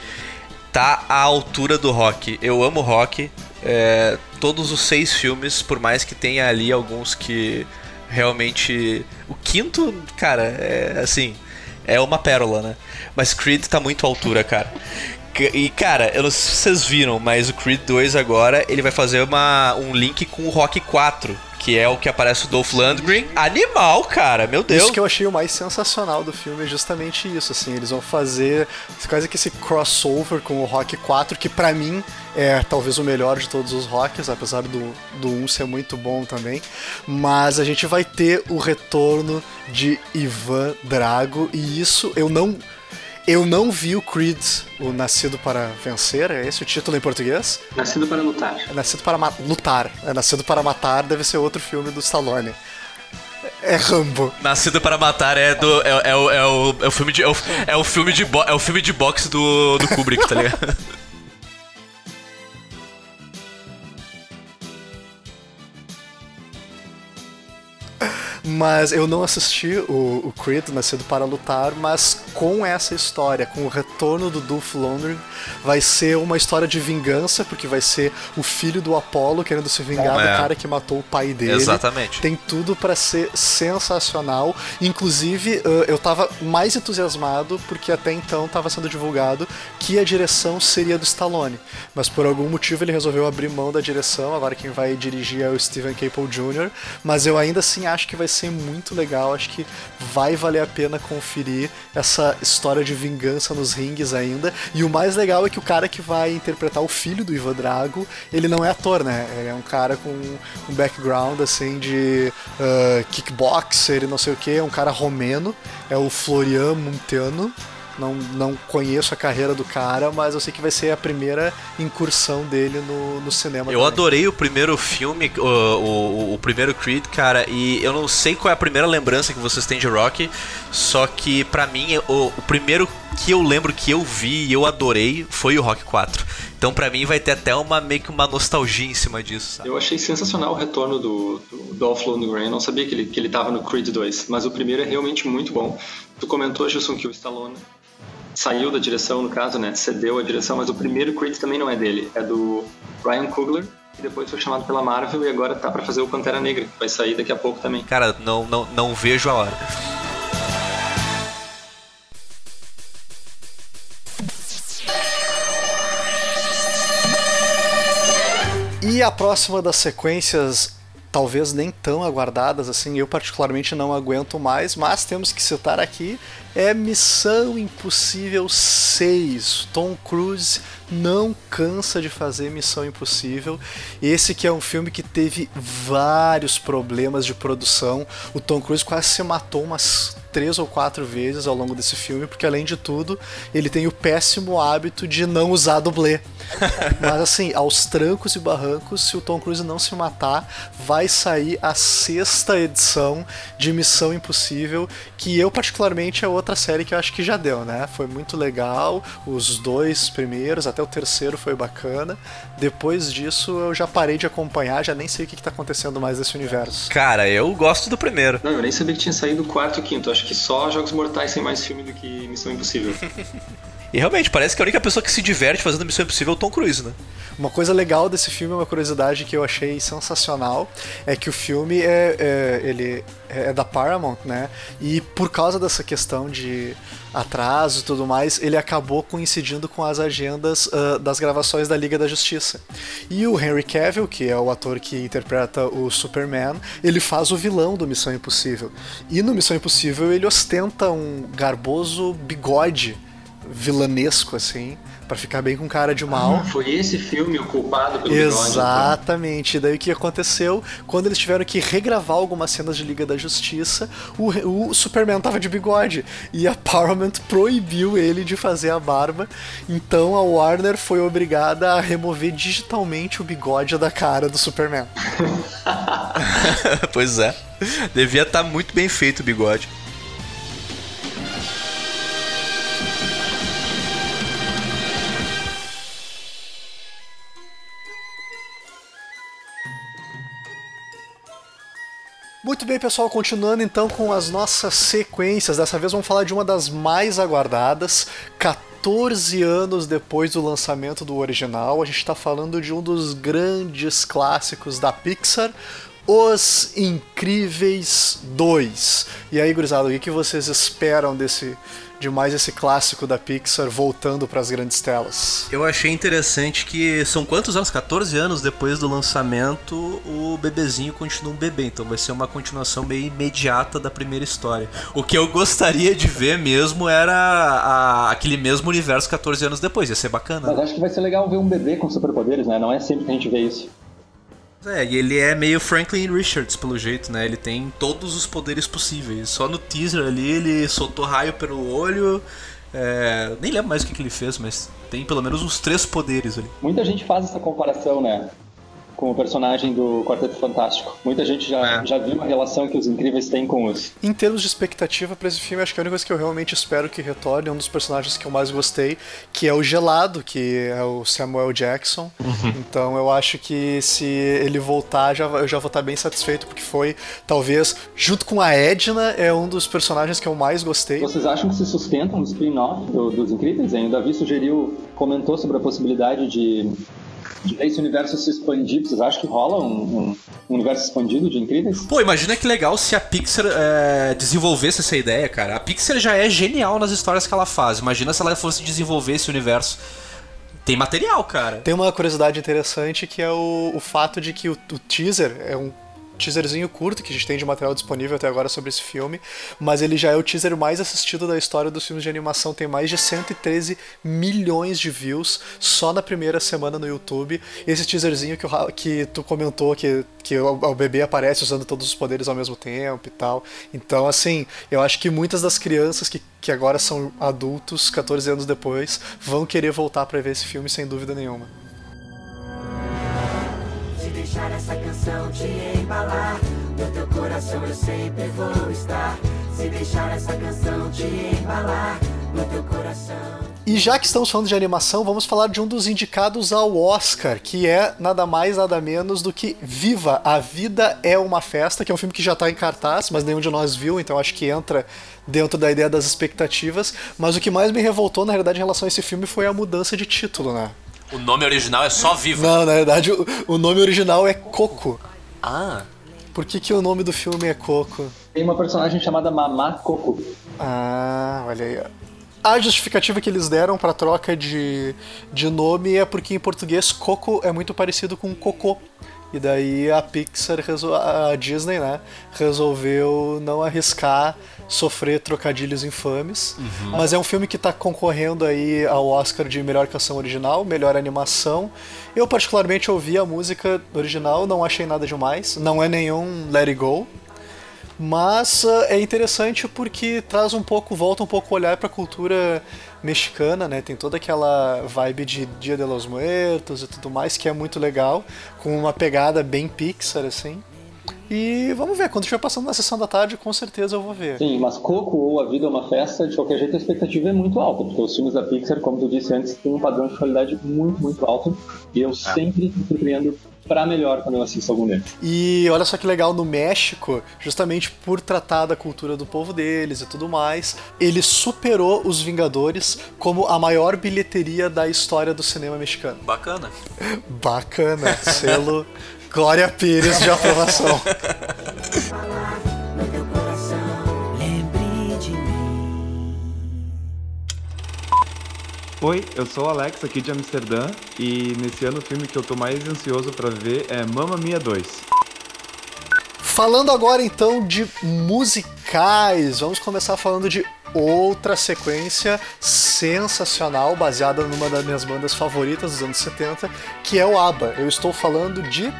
tá à altura do rock. Eu amo rock, é, todos os seis filmes, por mais que tenha ali alguns que realmente. O quinto, cara, é assim. É uma pérola, né? Mas Creed tá muito à altura, cara. E, cara, eu não sei se vocês viram, mas o Creed 2 agora ele vai fazer uma, um link com o Rock 4, que é o que aparece o Dolph Lundgren. Animal, cara, meu Deus. Isso que eu achei o mais sensacional do filme é justamente isso, assim, eles vão fazer quase que esse crossover com o Rock 4, que pra mim é talvez o melhor de todos os Rocks, apesar do, do 1 ser muito bom também. Mas a gente vai ter o retorno de Ivan Drago, e isso eu não eu não vi o Creed, o Nascido para Vencer, é esse o título em português? Nascido para Lutar. É Nascido para ma Lutar. É Nascido para Matar deve ser outro filme do Stallone. É Rambo. Nascido para Matar é do é, é, o, é, o, é o filme de é o, é o filme de bo, é o filme de boxe do, do Kubrick, tá ligado? [LAUGHS] Mas eu não assisti o, o Creed Nascido para Lutar, mas com essa história, com o retorno do Dolph Lundgren, vai ser uma história de vingança, porque vai ser o filho do Apollo querendo se vingar É. do cara que matou o pai dele. Exatamente. Tem tudo pra ser sensacional. Inclusive, eh, eu tava mais entusiasmado porque até então tava sendo divulgado que a direção seria do Stallone. Mas por algum motivo ele resolveu abrir mão da direção. Agora quem vai dirigir é o Steven Caple Jr. Mas eu ainda assim acho que vai ser muito legal. Acho que vai valer a pena conferir essa história de vingança nos rings ainda. E o mais legal é que o cara que vai interpretar o filho do Ivan Drago, ele não é ator, né? Ele é um cara com um background assim de uh, kickboxer e não sei o que, é um cara romeno, é o Florian Munteano. Não, não conheço a carreira do cara, mas eu sei que vai ser a primeira incursão dele no, no cinema. Eu também. adorei o primeiro filme, o, o, o primeiro Creed, cara, e eu não sei qual é a primeira lembrança que vocês têm de Rock, só que pra mim o, o primeiro que eu lembro que eu vi e eu adorei foi o Rock 4. Então pra mim vai ter até uma meio que uma nostalgia em cima disso, sabe? Eu achei sensacional o retorno do, do Dolph Lundgren. Eu não sabia que ele, que ele tava no Creed 2, mas o primeiro é realmente muito bom. Tu comentou, Gilson, que o Stallone saiu da direção, no caso, né? Cedeu a direção, mas o primeiro Creed também não é dele. É do Ryan Coogler, que depois foi chamado pela Marvel e agora tá pra fazer o Pantera Negra, que vai sair daqui a pouco também. Cara, não, não, não vejo a hora. E a próxima das sequências, talvez nem tão aguardadas assim, eu particularmente não aguento mais, mas temos que citar aqui, é Missão Impossível 6. Tom Cruise não cansa de fazer Missão Impossível. Esse que é um filme que teve vários problemas de produção. O Tom Cruise quase se matou umas três ou quatro vezes ao longo desse filme, porque além de tudo, ele tem o péssimo hábito de não usar dublê. [LAUGHS] Mas assim, aos trancos e barrancos, se o Tom Cruise não se matar, vai sair a sexta edição de Missão Impossível, que eu particularmente é outra série que eu acho que já deu, né? Foi muito legal, os dois primeiros, até o terceiro foi bacana. Depois disso eu já parei de acompanhar, já nem sei o que, que tá acontecendo mais nesse universo. Cara, eu gosto do primeiro. Não, eu nem sabia que tinha saído o quarto e o quinto. Acho que só Jogos Mortais tem mais filme do que Missão Impossível. [LAUGHS] E realmente, parece que a única pessoa que se diverte fazendo Missão Impossível é o Tom Cruise, né? Uma coisa legal desse filme, uma curiosidade que eu achei sensacional, é que o filme é, é- ele é da Paramount, né? E por causa dessa questão de atraso e tudo mais, ele acabou coincidindo com as agendas ah, das gravações da Liga da Justiça. E o Henry Cavill, que é o ator que interpreta o Superman, ele faz o vilão do Missão Impossível. E no Missão Impossível ele ostenta um garboso bigode vilanesco assim, pra ficar bem com cara de mal. Ah, foi esse filme o culpado pelo bigode, então. Exatamente. E daí o que aconteceu? Quando eles tiveram que regravar algumas cenas de Liga da Justiça, o, o Superman tava de bigode. E a Paramount proibiu ele de fazer a barba. Então a Warner foi obrigada a remover digitalmente o bigode da cara do Superman. [LAUGHS] pois é. Devia estar muito bem feito o bigode. Muito bem, pessoal, continuando então com as nossas sequências. Dessa vez vamos falar de uma das mais aguardadas, 14 anos depois do lançamento do original. A gente está falando de um dos grandes clássicos da Pixar, Os Incríveis 2. E aí, gurizada, o que que vocês esperam desse de mais esse clássico da Pixar voltando para as grandes telas? Eu achei interessante que são quantos anos? 14 anos depois do lançamento, o bebezinho continua um bebê, então vai ser uma continuação meio imediata da primeira história. O que eu gostaria de ver mesmo era a- aquele mesmo universo 14 anos depois, ia ser bacana. Mas acho que vai ser legal ver um bebê com superpoderes, né? Não é sempre que a gente vê isso. É, e ele é meio Franklin Richards, pelo jeito, né? Ele tem todos os poderes possíveis. Só no teaser ali ele soltou raio pelo olho. é, nem lembro mais o que, que ele fez, mas tem pelo menos uns três poderes ali. Muita gente faz essa comparação, né? Com o personagem do Quarteto Fantástico. Muita gente já, já viu a relação que os incríveis têm com os. Em termos de expectativa para esse filme, acho que a única coisa que eu realmente espero que retorne é um dos personagens que eu mais gostei, que é o Gelado, que é o Samuel Jackson. Então eu acho que se ele voltar, já, eu já vou estar bem satisfeito, porque foi, talvez, junto com a Edna, é um dos personagens que eu mais gostei. Vocês acham que se sustentam no spin-off do- dos incríveis? Hein? O Davi sugeriu, comentou sobre a possibilidade de, esse universo se expandir. Vocês acham que rola um, um- um universo expandido de incríveis? Pô, imagina que legal se a Pixar é, desenvolvesse essa ideia, cara. A Pixar já é genial nas histórias que ela faz. Imagina se ela fosse desenvolver esse universo. Tem material, cara. Tem uma curiosidade interessante que é o, o fato de que o, o teaser é um teaserzinho curto que a gente tem de material disponível até agora sobre esse filme, mas ele já é o teaser mais assistido da história dos filmes de animação, tem mais de 113 milhões de views só na primeira semana no YouTube. Esse teaserzinho que, o que tu comentou que, que o, o bebê aparece usando todos os poderes ao mesmo tempo e tal. Então, assim, eu acho que muitas das crianças que, que agora são adultos, 14 anos depois, vão querer voltar pra ver esse filme sem dúvida nenhuma. Deixar essa canção te embalar, no teu coração eu sempre vou estar. Se deixar essa canção te embalar, no teu coração. E já que estamos falando de animação, vamos falar de um dos indicados ao Oscar, que é nada mais, nada menos do que Viva! A Vida é uma Festa, que é um filme que já está em cartaz, mas nenhum de nós viu, então acho que entra dentro da ideia das expectativas. Mas o que mais me revoltou, na realidade, em relação a esse filme foi a mudança de título, né? O nome original é só Viva. Não, na verdade, o, o nome original é Coco. Ah. Por que, que o nome do filme é Coco? Tem uma personagem chamada Mamá Coco. Ah, olha aí. A justificativa que eles deram para troca de, de nome é porque em português Coco é muito parecido com Cocô. E daí a Pixar, a Disney, né, resolveu não arriscar sofrer trocadilhos infames. Mas é um filme que está concorrendo aí ao Oscar de melhor canção original, melhor animação. Eu particularmente ouvi a música original, não achei nada demais. Não é nenhum Let It Go, mas ah, é interessante porque traz um pouco, volta um pouco o olhar para a cultura mexicana, né? Tem toda aquela vibe de Dia de los Muertos e tudo mais, que é muito legal, com uma pegada bem Pixar, assim. E vamos ver, quando estiver passando na sessão da tarde, com certeza eu vou ver. Sim, mas Coco ou A Vida é uma Festa, de qualquer jeito a expectativa é muito alta, porque os filmes da Pixar, como tu disse antes, têm um padrão de qualidade muito, muito alto. E eu sempre me surpreendo pra melhor quando eu assisto algum deles. E olha só que legal, no México, justamente por tratar da cultura do povo deles e tudo mais, ele superou os Vingadores como a maior bilheteria da história do cinema mexicano. Bacana. Bacana, selo [LAUGHS] Glória Pires de aprovação. [LAUGHS] Oi, eu sou o Alex aqui de Amsterdã e nesse ano o filme que eu tô mais ansioso pra ver é Mamma Mia 2. Falando agora então de musicais, vamos começar falando de outra sequência sensacional, baseada numa das minhas bandas favoritas dos anos 70, que é o ABBA. Eu estou falando de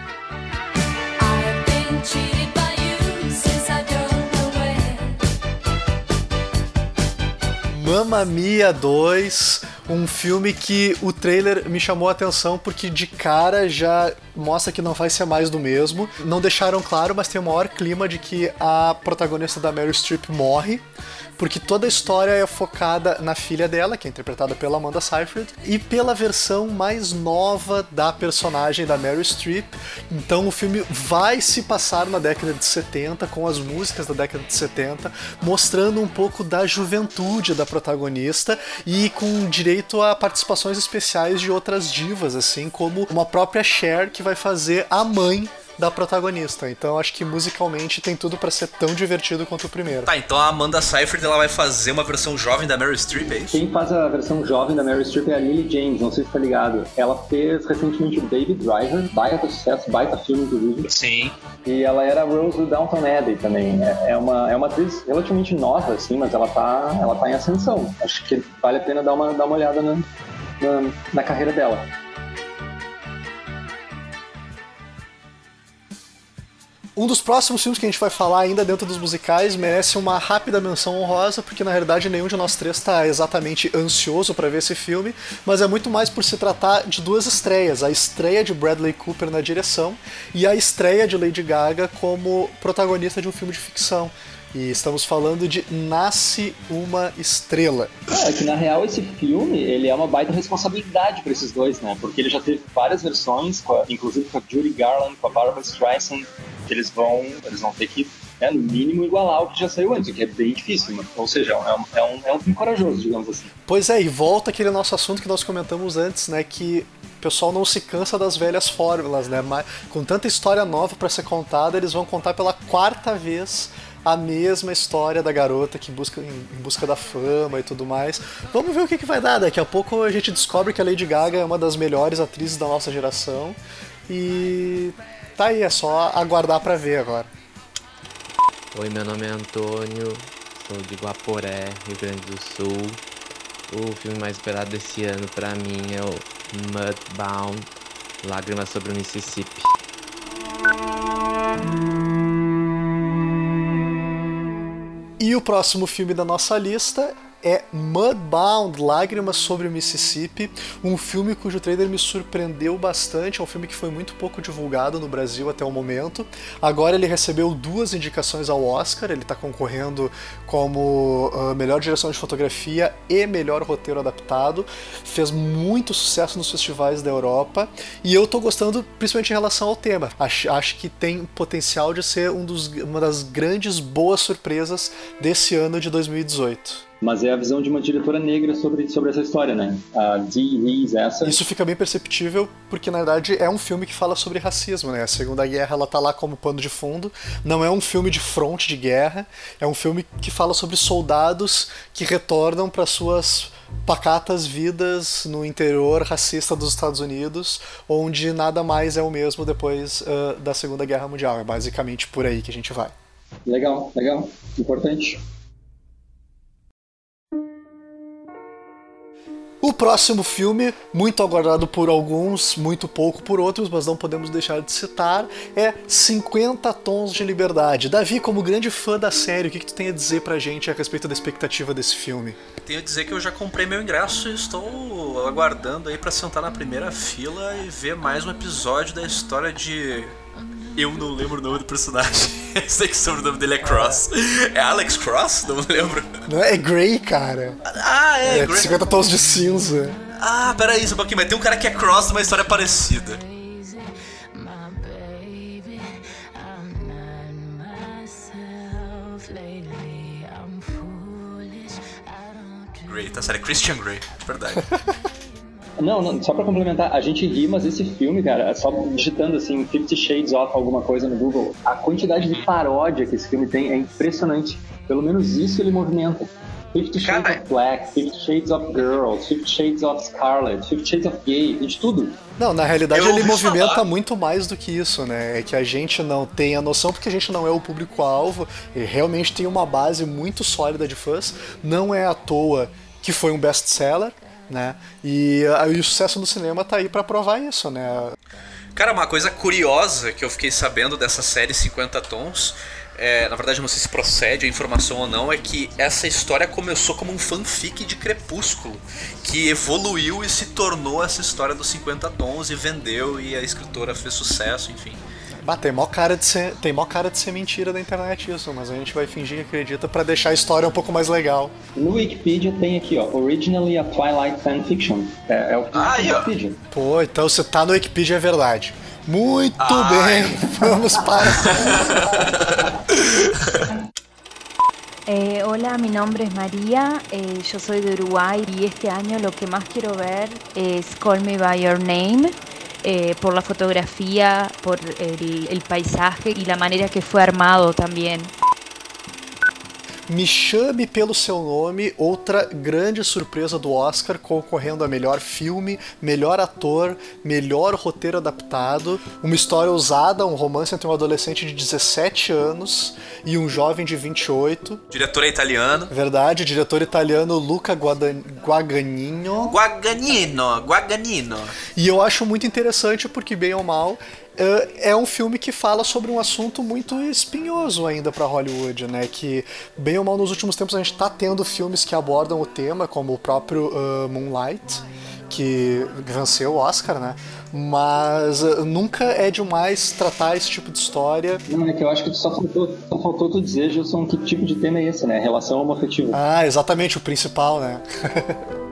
Mamma Mia 2, um filme que o trailer me chamou a atenção porque de cara já mostra que não vai ser mais do mesmo. Não deixaram claro, mas tem o maior clima de que a protagonista da Meryl Streep morre, porque toda a história é focada na filha dela, que é interpretada pela Amanda Seyfried, e pela versão mais nova da personagem da Meryl Streep. Então o filme vai se passar na década de 70 com as músicas da década de 70, mostrando um pouco da juventude da protagonista e com direito a participações especiais de outras divas, assim como uma própria Cher que vai fazer a mãe da protagonista. Então acho que musicalmente tem tudo pra ser tão divertido quanto o primeiro. Tá, então a Amanda Seyfried ela vai fazer uma versão jovem da Meryl Streep, é isso? Quem faz a versão jovem da Mary Streep é a Lily James, não sei se tá ligado. Ela fez recentemente o Baby Driver, baita sucesso, baita filme, inclusive. Sim. E ela era a Rose do Downton Abbey também. É, é uma, é uma atriz relativamente nova, assim, mas ela tá, ela tá em ascensão. Acho que vale a pena dar uma, dar uma olhada na, na, na carreira dela. Um dos próximos filmes que a gente vai falar ainda dentro dos musicais merece uma rápida menção honrosa, porque na realidade nenhum de nós três está exatamente ansioso para ver esse filme, mas é muito mais por se tratar de duas estreias: a estreia de Bradley Cooper na direção e a estreia de Lady Gaga como protagonista de um filme de ficção. E estamos falando de Nasce uma Estrela. É que na real esse filme ele é uma baita responsabilidade para esses dois, né? Porque ele já teve várias versões, inclusive com a Judy Garland, com a Barbara Streisand, que eles vão, eles vão ter que, né, no mínimo, igualar o que já saiu antes, o que é bem difícil. Né? Ou seja, é um, é, um, é um filme corajoso, digamos assim. Pois é, e volta aquele nosso assunto que nós comentamos antes, né? Que o pessoal não se cansa das velhas fórmulas, né? Mas com tanta história nova para ser contada, eles vão contar pela quarta vez a mesma história da garota que busca em, busca da fama e tudo mais. Vamos ver o que, que vai dar. Daqui a pouco a gente descobre que a Lady Gaga é uma das melhores atrizes da nossa geração. E tá aí, é só aguardar pra ver agora. Oi, meu nome é Antônio, sou de Guaporé, Rio Grande do Sul. O filme mais esperado desse ano pra mim é o Mudbound, Lágrimas sobre o Mississippi. E o próximo filme da nossa lista é Mudbound, Lágrimas sobre o Mississippi, um filme cujo trailer me surpreendeu bastante, é um filme que foi muito pouco divulgado no Brasil até o momento. Agora ele recebeu duas indicações ao Oscar, ele está concorrendo como uh, melhor direção de fotografia e melhor roteiro adaptado. Fez muito sucesso nos festivais da Europa e eu tô gostando principalmente em relação ao tema. Acho, acho que tem potencial de ser um dos, uma das grandes boas surpresas desse ano de 2018. Mas é a visão de uma diretora negra sobre, sobre essa história, né? A Dee Reese, essa. Isso fica bem perceptível porque na verdade é um filme que fala sobre racismo, né? A Segunda Guerra ela tá lá como pano de fundo. Não é um filme de fronte de guerra, é um filme que fala sobre soldados que retornam para suas pacatas vidas no interior racista dos Estados Unidos, onde nada mais é o mesmo depois uh, da Segunda Guerra Mundial. É basicamente por aí que a gente vai. Legal, legal, importante. O próximo filme, muito aguardado por alguns, muito pouco por outros, mas não podemos deixar de citar, é 50 Tons de Liberdade. Davi, como grande fã da série, o que, que tu tem a dizer pra gente a respeito da expectativa desse filme? Tenho a dizer que eu já comprei meu ingresso e estou aguardando aí pra sentar na primeira fila e ver mais um episódio da história de. Eu não lembro o nome do personagem. [LAUGHS] Eu sei que o sobrenome dele é Cross. É Alex Cross? Não lembro. Não é Grey, cara. Ah, é, É Grey. 50 Tons de Cinza. Ah, peraí, só um pouquinho, mas tem um cara que é Cross numa história parecida. Grey, tá sério, Christian Grey, de verdade. [LAUGHS] Não, não, só pra complementar, a gente ri, mas esse filme, cara, só digitando assim, Fifty Shades of alguma coisa no Google, a quantidade de paródia que esse filme tem é impressionante. Pelo menos isso ele movimenta. Fifty Shades of Black, Fifty Shades of Girls, Fifty Shades of Scarlet, Fifty Shades of Gay, de tudo. Não, na realidade Eu ele movimenta falar. muito mais do que isso, né? É que a gente não tem a noção porque a gente não é o público-alvo, e realmente tem uma base muito sólida de fãs. Não é à toa que foi um best-seller, né? E, ah, e o sucesso do cinema tá aí pra provar isso, né? Cara, uma coisa curiosa que eu fiquei sabendo dessa série 50 Tons, é, na verdade não sei se procede a informação ou não, é que essa história começou como um fanfic de Crepúsculo, que evoluiu e se tornou essa história dos 50 Tons e vendeu e a escritora fez sucesso, enfim. Bah, tem mó cara de ser, tem mó cara de ser mentira da internet isso, mas a gente vai fingir que acredita pra deixar a história um pouco mais legal. No Wikipedia tem aqui, ó, Originally a Twilight Fanfiction. É, é o que Ah, no Wikipedia. Pô, então se tá no Wikipedia é verdade. Muito Ai. bem, [LAUGHS] vamos para. [LAUGHS] Eh, hola, mi nombre es María, eh, yo soy de Uruguay y este año lo que más quiero ver es Call Me By Your Name. Eh, por la fotografía, por el, el paisaje y la manera que fue armado también. Me Chame Pelo Seu Nome, outra grande surpresa do Oscar, concorrendo a melhor filme, melhor ator, melhor roteiro adaptado. Uma história ousada, um romance entre um adolescente de 17 anos e um jovem de 28. Diretor é italiano. Verdade, diretor italiano Luca Guadan-. Guaganino, Guaganino. E eu acho muito interessante porque, bem ou mal, é é um filme que fala sobre um assunto muito espinhoso ainda para Hollywood, né? Que, bem ou mal, nos últimos tempos a gente tá tendo filmes que abordam o tema, como o próprio uh, Moonlight, que venceu o Oscar, né? Mas uh, nunca é demais tratar esse tipo de história. Não, é que eu acho que só faltou, só faltou tu dizer, Gilson, que tipo de tema é esse, né? Relação homoafetiva. Ah, exatamente, o principal, né? [LAUGHS]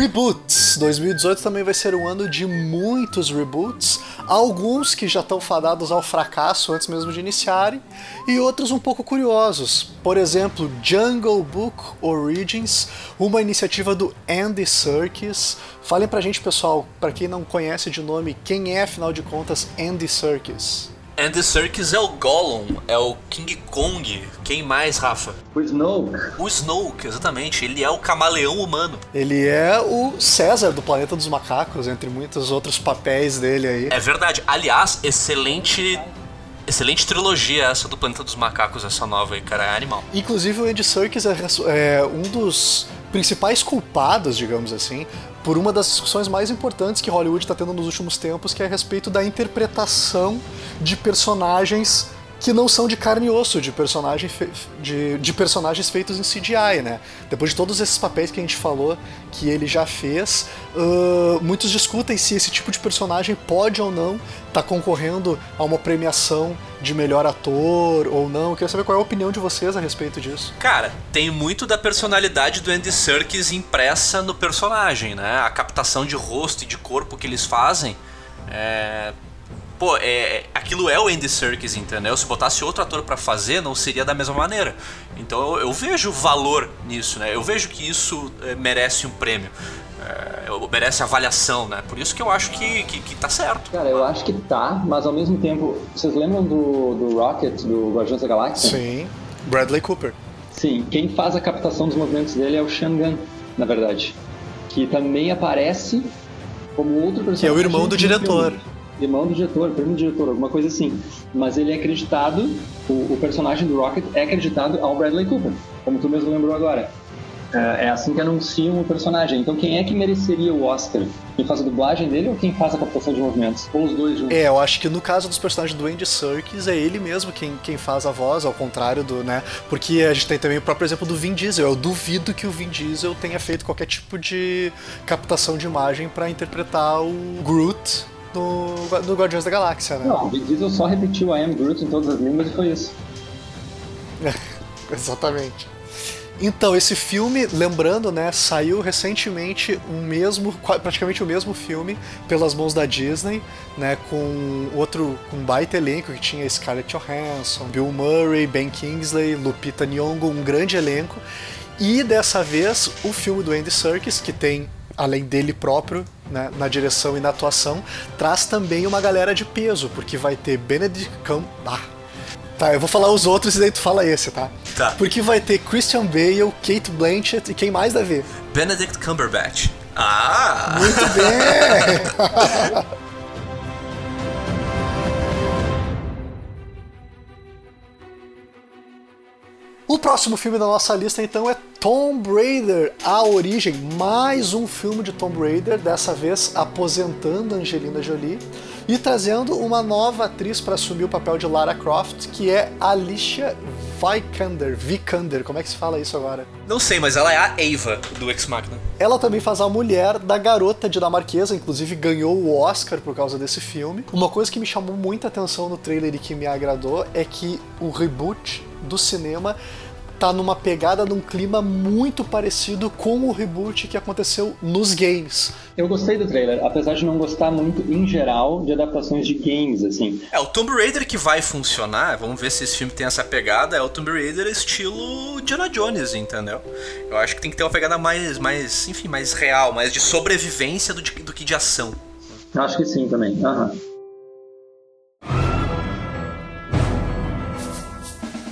Reboots! 2018 também vai ser um ano de muitos reboots, alguns que já estão fadados ao fracasso antes mesmo de iniciarem, e outros um pouco curiosos. Por exemplo, Jungle Book Origins, uma iniciativa do Andy Serkis. Falem pra gente, pessoal, pra quem não conhece de nome, quem é afinal de contas Andy Serkis? Andy Serkis é o Gollum, é o King Kong. Quem mais, Rafa? O Snoke. O Snoke, exatamente. Ele é o camaleão humano. Ele é o César do Planeta dos Macacos, entre muitos outros papéis dele aí. É verdade. Aliás, excelente. Excelente trilogia essa do Planeta dos Macacos, essa nova aí, cara. É animal. Inclusive o Andy Serkis é, é um dos principais culpados, digamos assim, por uma das discussões mais importantes que Hollywood está tendo nos últimos tempos, que é a respeito da interpretação de personagens que não são de carne e osso, de, personagem de, de personagens feitos em CGI, né? Depois de todos esses papéis que a gente falou que ele já fez, ãh, muitos discutem se esse tipo de personagem pode ou não estar concorrendo a uma premiação de melhor ator ou não. Eu queria saber qual é a opinião de vocês a respeito disso. Cara, tem muito da personalidade do Andy Serkis impressa no personagem, né? A captação de rosto e de corpo que eles fazem. É. Pô, é, aquilo é o Andy Serkis, entendeu? Se botasse outro ator pra fazer, não seria da mesma maneira. Então eu, eu vejo valor nisso, né? Eu vejo que isso é, merece um prêmio. É, merece avaliação, né? Por isso que eu acho que, que, que tá certo. Cara, eu acho que tá, mas ao mesmo tempo, vocês lembram do, do Rocket, do Guardiões da Galáxia? Sim. Bradley Cooper. Sim, quem faz a captação dos movimentos dele é o Shangan, na verdade. Que também aparece como outro personagem. Que é o irmão do diretor. filme. Irmão do diretor, primo do diretor, alguma coisa assim. Mas ele é acreditado, o, o personagem do Rocket é acreditado ao Bradley Cooper, como tu mesmo lembrou agora. É, é assim que anunciam o personagem. Então quem é que mereceria o Oscar? Quem faz a dublagem dele ou quem faz a captação de movimentos? Ou os dois juntos? É, eu acho que no caso dos personagens do Andy Serkis é ele mesmo quem, quem faz a voz, ao contrário do, né? Porque a gente tem também o próprio exemplo do Vin Diesel. Eu duvido que o Vin Diesel tenha feito qualquer tipo de captação de imagem pra interpretar o Groot no, no Guardiões da Galáxia, né? Não, o Vin Diesel só repetiu I am Groot em todas as línguas e foi isso. [LAUGHS] Exatamente. Então, esse filme, lembrando, né, saiu recentemente um mesmo, praticamente o mesmo filme pelas mãos da Disney, né, com outro, com um baita elenco que tinha Scarlett Johansson, Bill Murray, Ben Kingsley, Lupita Nyong'o, um grande elenco. E dessa vez, o filme do Andy Serkis, que tem além dele próprio, né, na direção e na atuação, traz também uma galera de peso, porque vai ter Benedict Cumberbatch. Tá, eu vou falar os outros e daí tu fala esse, tá? Tá. Porque vai ter Christian Bale, Kate Blanchett e quem mais deve? Benedict Cumberbatch. Ah! Muito bem! [LAUGHS] O próximo filme da nossa lista então é Tomb Raider, A Origem, mais um filme de Tomb Raider, dessa vez aposentando Angelina Jolie e trazendo uma nova atriz para assumir o papel de Lara Croft, que é Alicia Vikander, Vikander, como é que se fala isso agora? Não sei, mas ela é a Ava do Ex Machina. Ela também faz a mulher da garota dinamarquesa, inclusive ganhou o Oscar por causa desse filme. Uma coisa que me chamou muita atenção no trailer e que me agradou é que o reboot do cinema tá numa pegada, num clima muito parecido com o reboot que aconteceu nos games. Eu gostei do trailer, apesar de não gostar muito, em geral, de adaptações de games, assim. É, o Tomb Raider que vai funcionar, vamos ver se esse filme tem essa pegada, é o Tomb Raider estilo Diana Jones, entendeu? Eu acho que tem que ter uma pegada mais, mais enfim, mais real, mais de sobrevivência do, do que de ação. Acho que sim também, aham.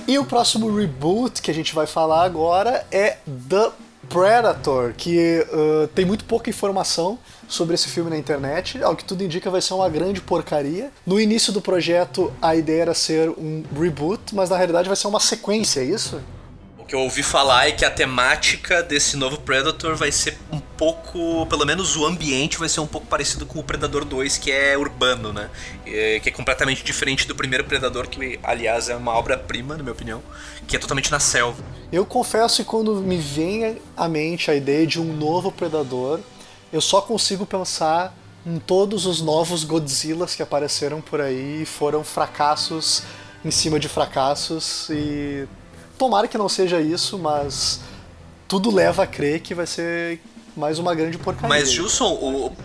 E o próximo reboot que a gente vai falar agora é The Predator, que uh, tem muito pouca informação sobre esse filme na internet. Ao que tudo indica, vai ser uma grande porcaria. No início do projeto, a ideia era ser um reboot, mas na realidade vai ser uma sequência, é isso? Que eu ouvi falar é que a temática desse novo Predator vai ser um pouco, pelo menos o ambiente vai ser um pouco parecido com o Predador 2, que é urbano, né? Que é completamente diferente do primeiro Predador, que aliás é uma obra-prima, na minha opinião, que é totalmente na selva. Eu confesso que quando me vem à mente a ideia de um novo Predador, eu só consigo pensar em todos os novos Godzillas que apareceram por aí e foram fracassos em cima de fracassos e tomara que não seja isso, mas tudo leva a crer que vai ser mais uma grande porcaria. Mas, Gilson, o,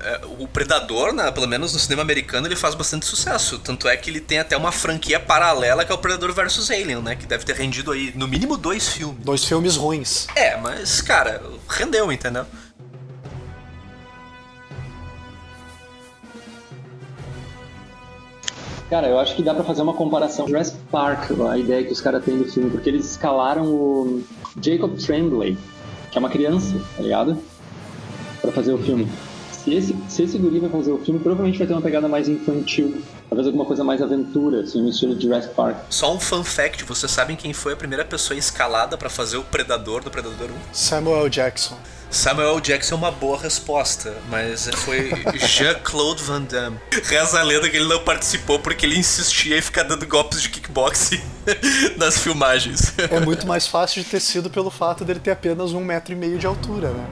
é, o Predador, né, pelo menos no cinema americano, ele faz bastante sucesso. Tanto é que ele tem até uma franquia paralela que é o Predador vs Alien, né? Que deve ter rendido aí, no mínimo, dois filmes. Dois filmes ruins. É, mas, cara, rendeu, entendeu? Cara, eu acho que dá pra fazer uma comparação com Jurassic Park, a ideia que os caras têm do filme, porque eles escalaram o Jacob Tremblay, que é uma criança, tá ligado? Pra fazer o filme. Se esse, se esse guri vai fazer o filme, provavelmente vai ter uma pegada mais infantil. Talvez alguma coisa mais aventura, assim, no estilo de Jurassic Park. Só um fun fact, vocês sabem quem foi a primeira pessoa escalada pra fazer o Predador do Predador 1? Samuel Jackson. Samuel Jackson é uma boa resposta, mas foi [LAUGHS] Jean-Claude Van Damme. Reza a lenda que ele não participou porque ele insistia em ficar dando golpes de kickboxing [LAUGHS] nas filmagens. É muito mais fácil de ter sido pelo fato dele ter apenas um metro e meio de altura, né?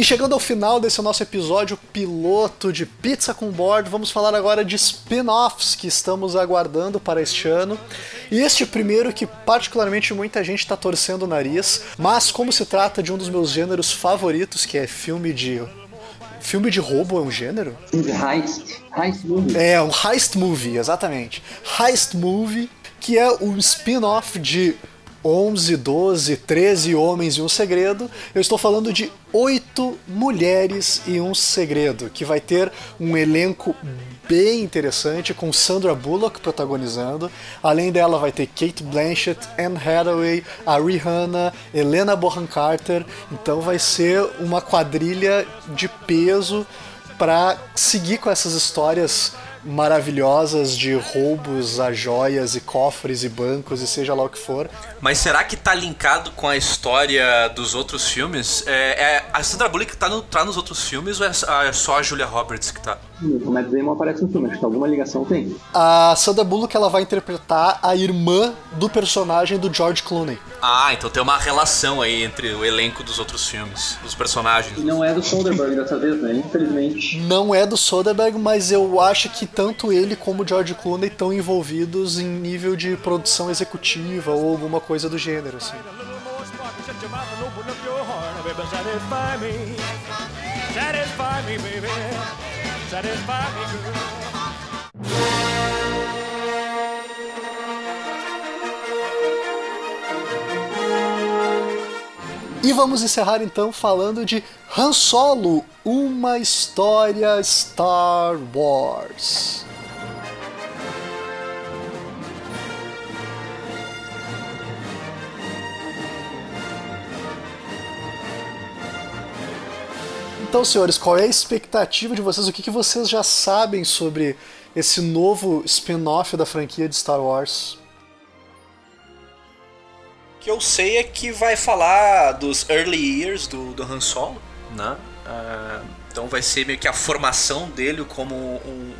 E chegando ao final desse nosso episódio piloto de Pizza com Board, vamos falar agora de spin-offs que estamos aguardando para este ano. E este primeiro que particularmente muita gente está torcendo o nariz, mas como se trata de um dos meus gêneros favoritos, que é filme de Filme de roubo é um gênero? Heist. Heist movie. É, um heist movie, exatamente. Heist movie, que é um spin-off de 11, 12, 13 homens e um segredo. Eu estou falando de Oito Mulheres e um Segredo, que vai ter um elenco bem interessante, com Sandra Bullock protagonizando. Além dela, vai ter Kate Blanchett, Anne Hathaway, a Rihanna, Helena Bonham Carter. Então, vai ser uma quadrilha de peso para seguir com essas histórias maravilhosas de roubos a joias e cofres e bancos e seja lá o que for. Mas será que tá linkado com a história dos outros filmes? É, é a Sandra Bullock tá, no, tá nos outros filmes ou é, é só a Julia Roberts que tá? O Matt Damon aparece no filme, acho que alguma ligação tem. A Sandra Bullock ela vai interpretar a irmã do personagem do George Clooney. Ah, então tem uma relação aí entre o elenco dos outros filmes, dos personagens. E não é do Soderbergh dessa vez, né? Infelizmente. Não é do Soderbergh, mas eu acho que tanto ele como o George Clooney estão envolvidos em nível de produção executiva ou alguma coisa do gênero, assim. Satisfy me, baby. Satisfy me, girl. E vamos encerrar então falando de Han Solo, uma história Star Wars. Então, senhores, qual é a expectativa de vocês? O que, que vocês já sabem sobre esse novo spin-off da franquia de Star Wars? O que eu sei é que vai falar dos early years do, do Han Solo, né? Uh, então vai ser meio que a formação dele como um,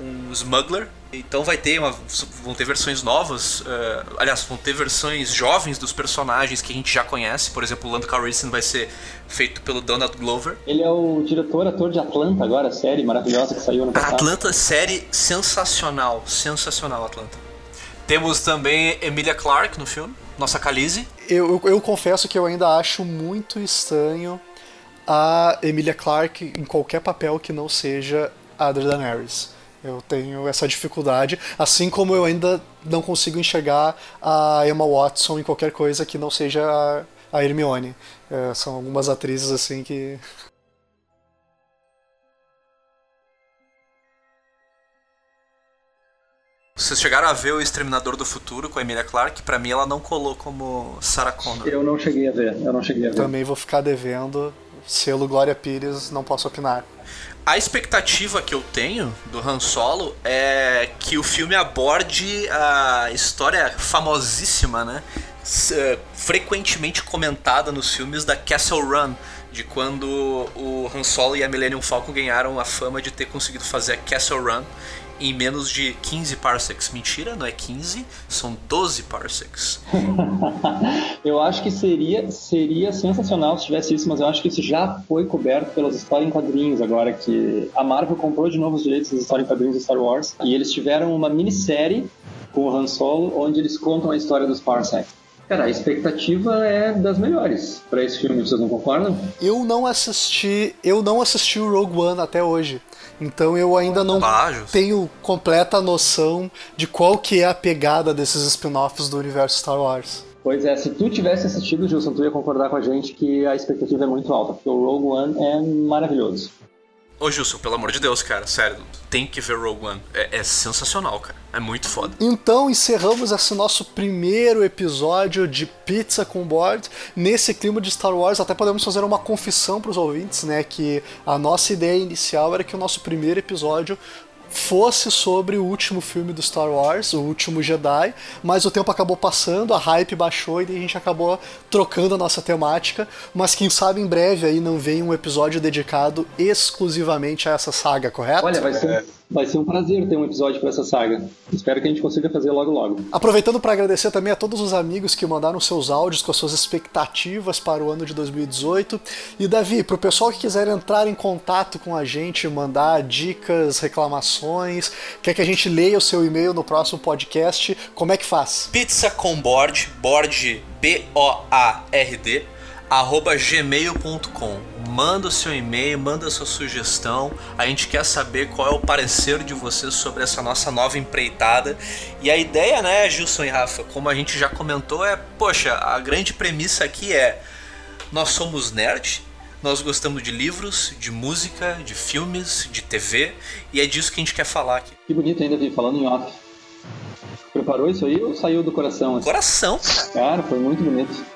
um, um smuggler, Então vai ter uma, vão ter versões novas, uh, aliás, vão ter versões jovens dos personagens que a gente já conhece. Por exemplo, o Lando Calrissian vai ser feito pelo Donald Glover. Ele é o diretor, ator de Atlanta agora, série maravilhosa que saiu no passado. Atlanta, série sensacional, sensacional Atlanta. Temos também Emilia Clarke no filme, nossa Khaleesi. Eu, eu, eu confesso que eu ainda acho muito estranho a Emilia Clarke em qualquer papel que não seja a Daenerys. Eu tenho essa dificuldade, assim como eu ainda não consigo enxergar a Emma Watson em qualquer coisa que não seja a, Hermione. É, são algumas atrizes assim que. Vocês chegaram a ver o Exterminador do Futuro com a Emilia Clarke? Pra mim ela não colou como Sarah Connor. Eu não cheguei a ver, eu não cheguei a ver. Também vou ficar devendo. Selo Glória Pires, não posso opinar. A expectativa que eu tenho do Han Solo é que o filme aborde a história famosíssima, né? Eh, frequentemente comentada nos filmes da Castle Run, de quando o Han Solo e a Millennium Falcon ganharam a fama de ter conseguido fazer a Castle Run em menos de 15 parsecs. Mentira, não é 15, são 12 parsecs. [LAUGHS] eu acho que seria, seria sensacional se tivesse isso, mas eu acho que isso já foi coberto pelas histórias em quadrinhos agora que a Marvel comprou de novo os direitos das histórias em quadrinhos de Star Wars e eles tiveram uma minissérie com o Han Solo onde eles contam a história dos parsecs. Cara, a expectativa é das melhores para esse filme, vocês não concordam? Eu não assisti, eu não assisti o Rogue One até hoje. Então eu ainda não tenho completa noção de qual que é a pegada desses spin-offs do universo Star Wars. Pois é, se tu tivesse assistido, Gilson, tu ia concordar com a gente que a expectativa é muito alta, porque o Rogue One é maravilhoso. Ô Gilson, pelo amor de Deus, cara, sério, tem que ver Rogue One. É, é, sensacional, cara. É muito foda. Então encerramos esse nosso primeiro episódio de Pizza com Board. Nesse clima de Star Wars, até podemos fazer uma confissão para os ouvintes, né? Que a nossa ideia inicial era que o nosso primeiro episódio fosse sobre o último filme do Star Wars, o último Jedi, mas o tempo acabou passando, a hype baixou e a gente acabou trocando a nossa temática, mas quem sabe em breve aí não vem um episódio dedicado exclusivamente a essa saga, correto? Olha, vai ser, Vai ser um prazer ter um episódio para essa saga. Espero que a gente consiga fazer logo logo. Aproveitando para agradecer também a todos os amigos que mandaram seus áudios com as suas expectativas para o ano de 2018. E Davi, para o pessoal que quiser entrar em contato com a gente, mandar dicas, reclamações, quer que a gente leia o seu e-mail no próximo podcast, como é que faz? Pizza com board, board B-O-A-R-D, arroba gmail.com manda o seu e-mail, manda a sua sugestão. A gente quer saber qual é o parecer de vocês sobre essa nossa nova empreitada. E a ideia, né, Gilson e Rafa, como a gente já comentou, é, poxa, a grande premissa aqui é nós somos nerd, nós gostamos de livros, de música, de filmes, de TV, e é disso que a gente quer falar aqui. Que bonito ainda, Vi, falando em off. Preparou isso aí ou saiu do coração? Assim? Coração. Cara, foi muito bonito.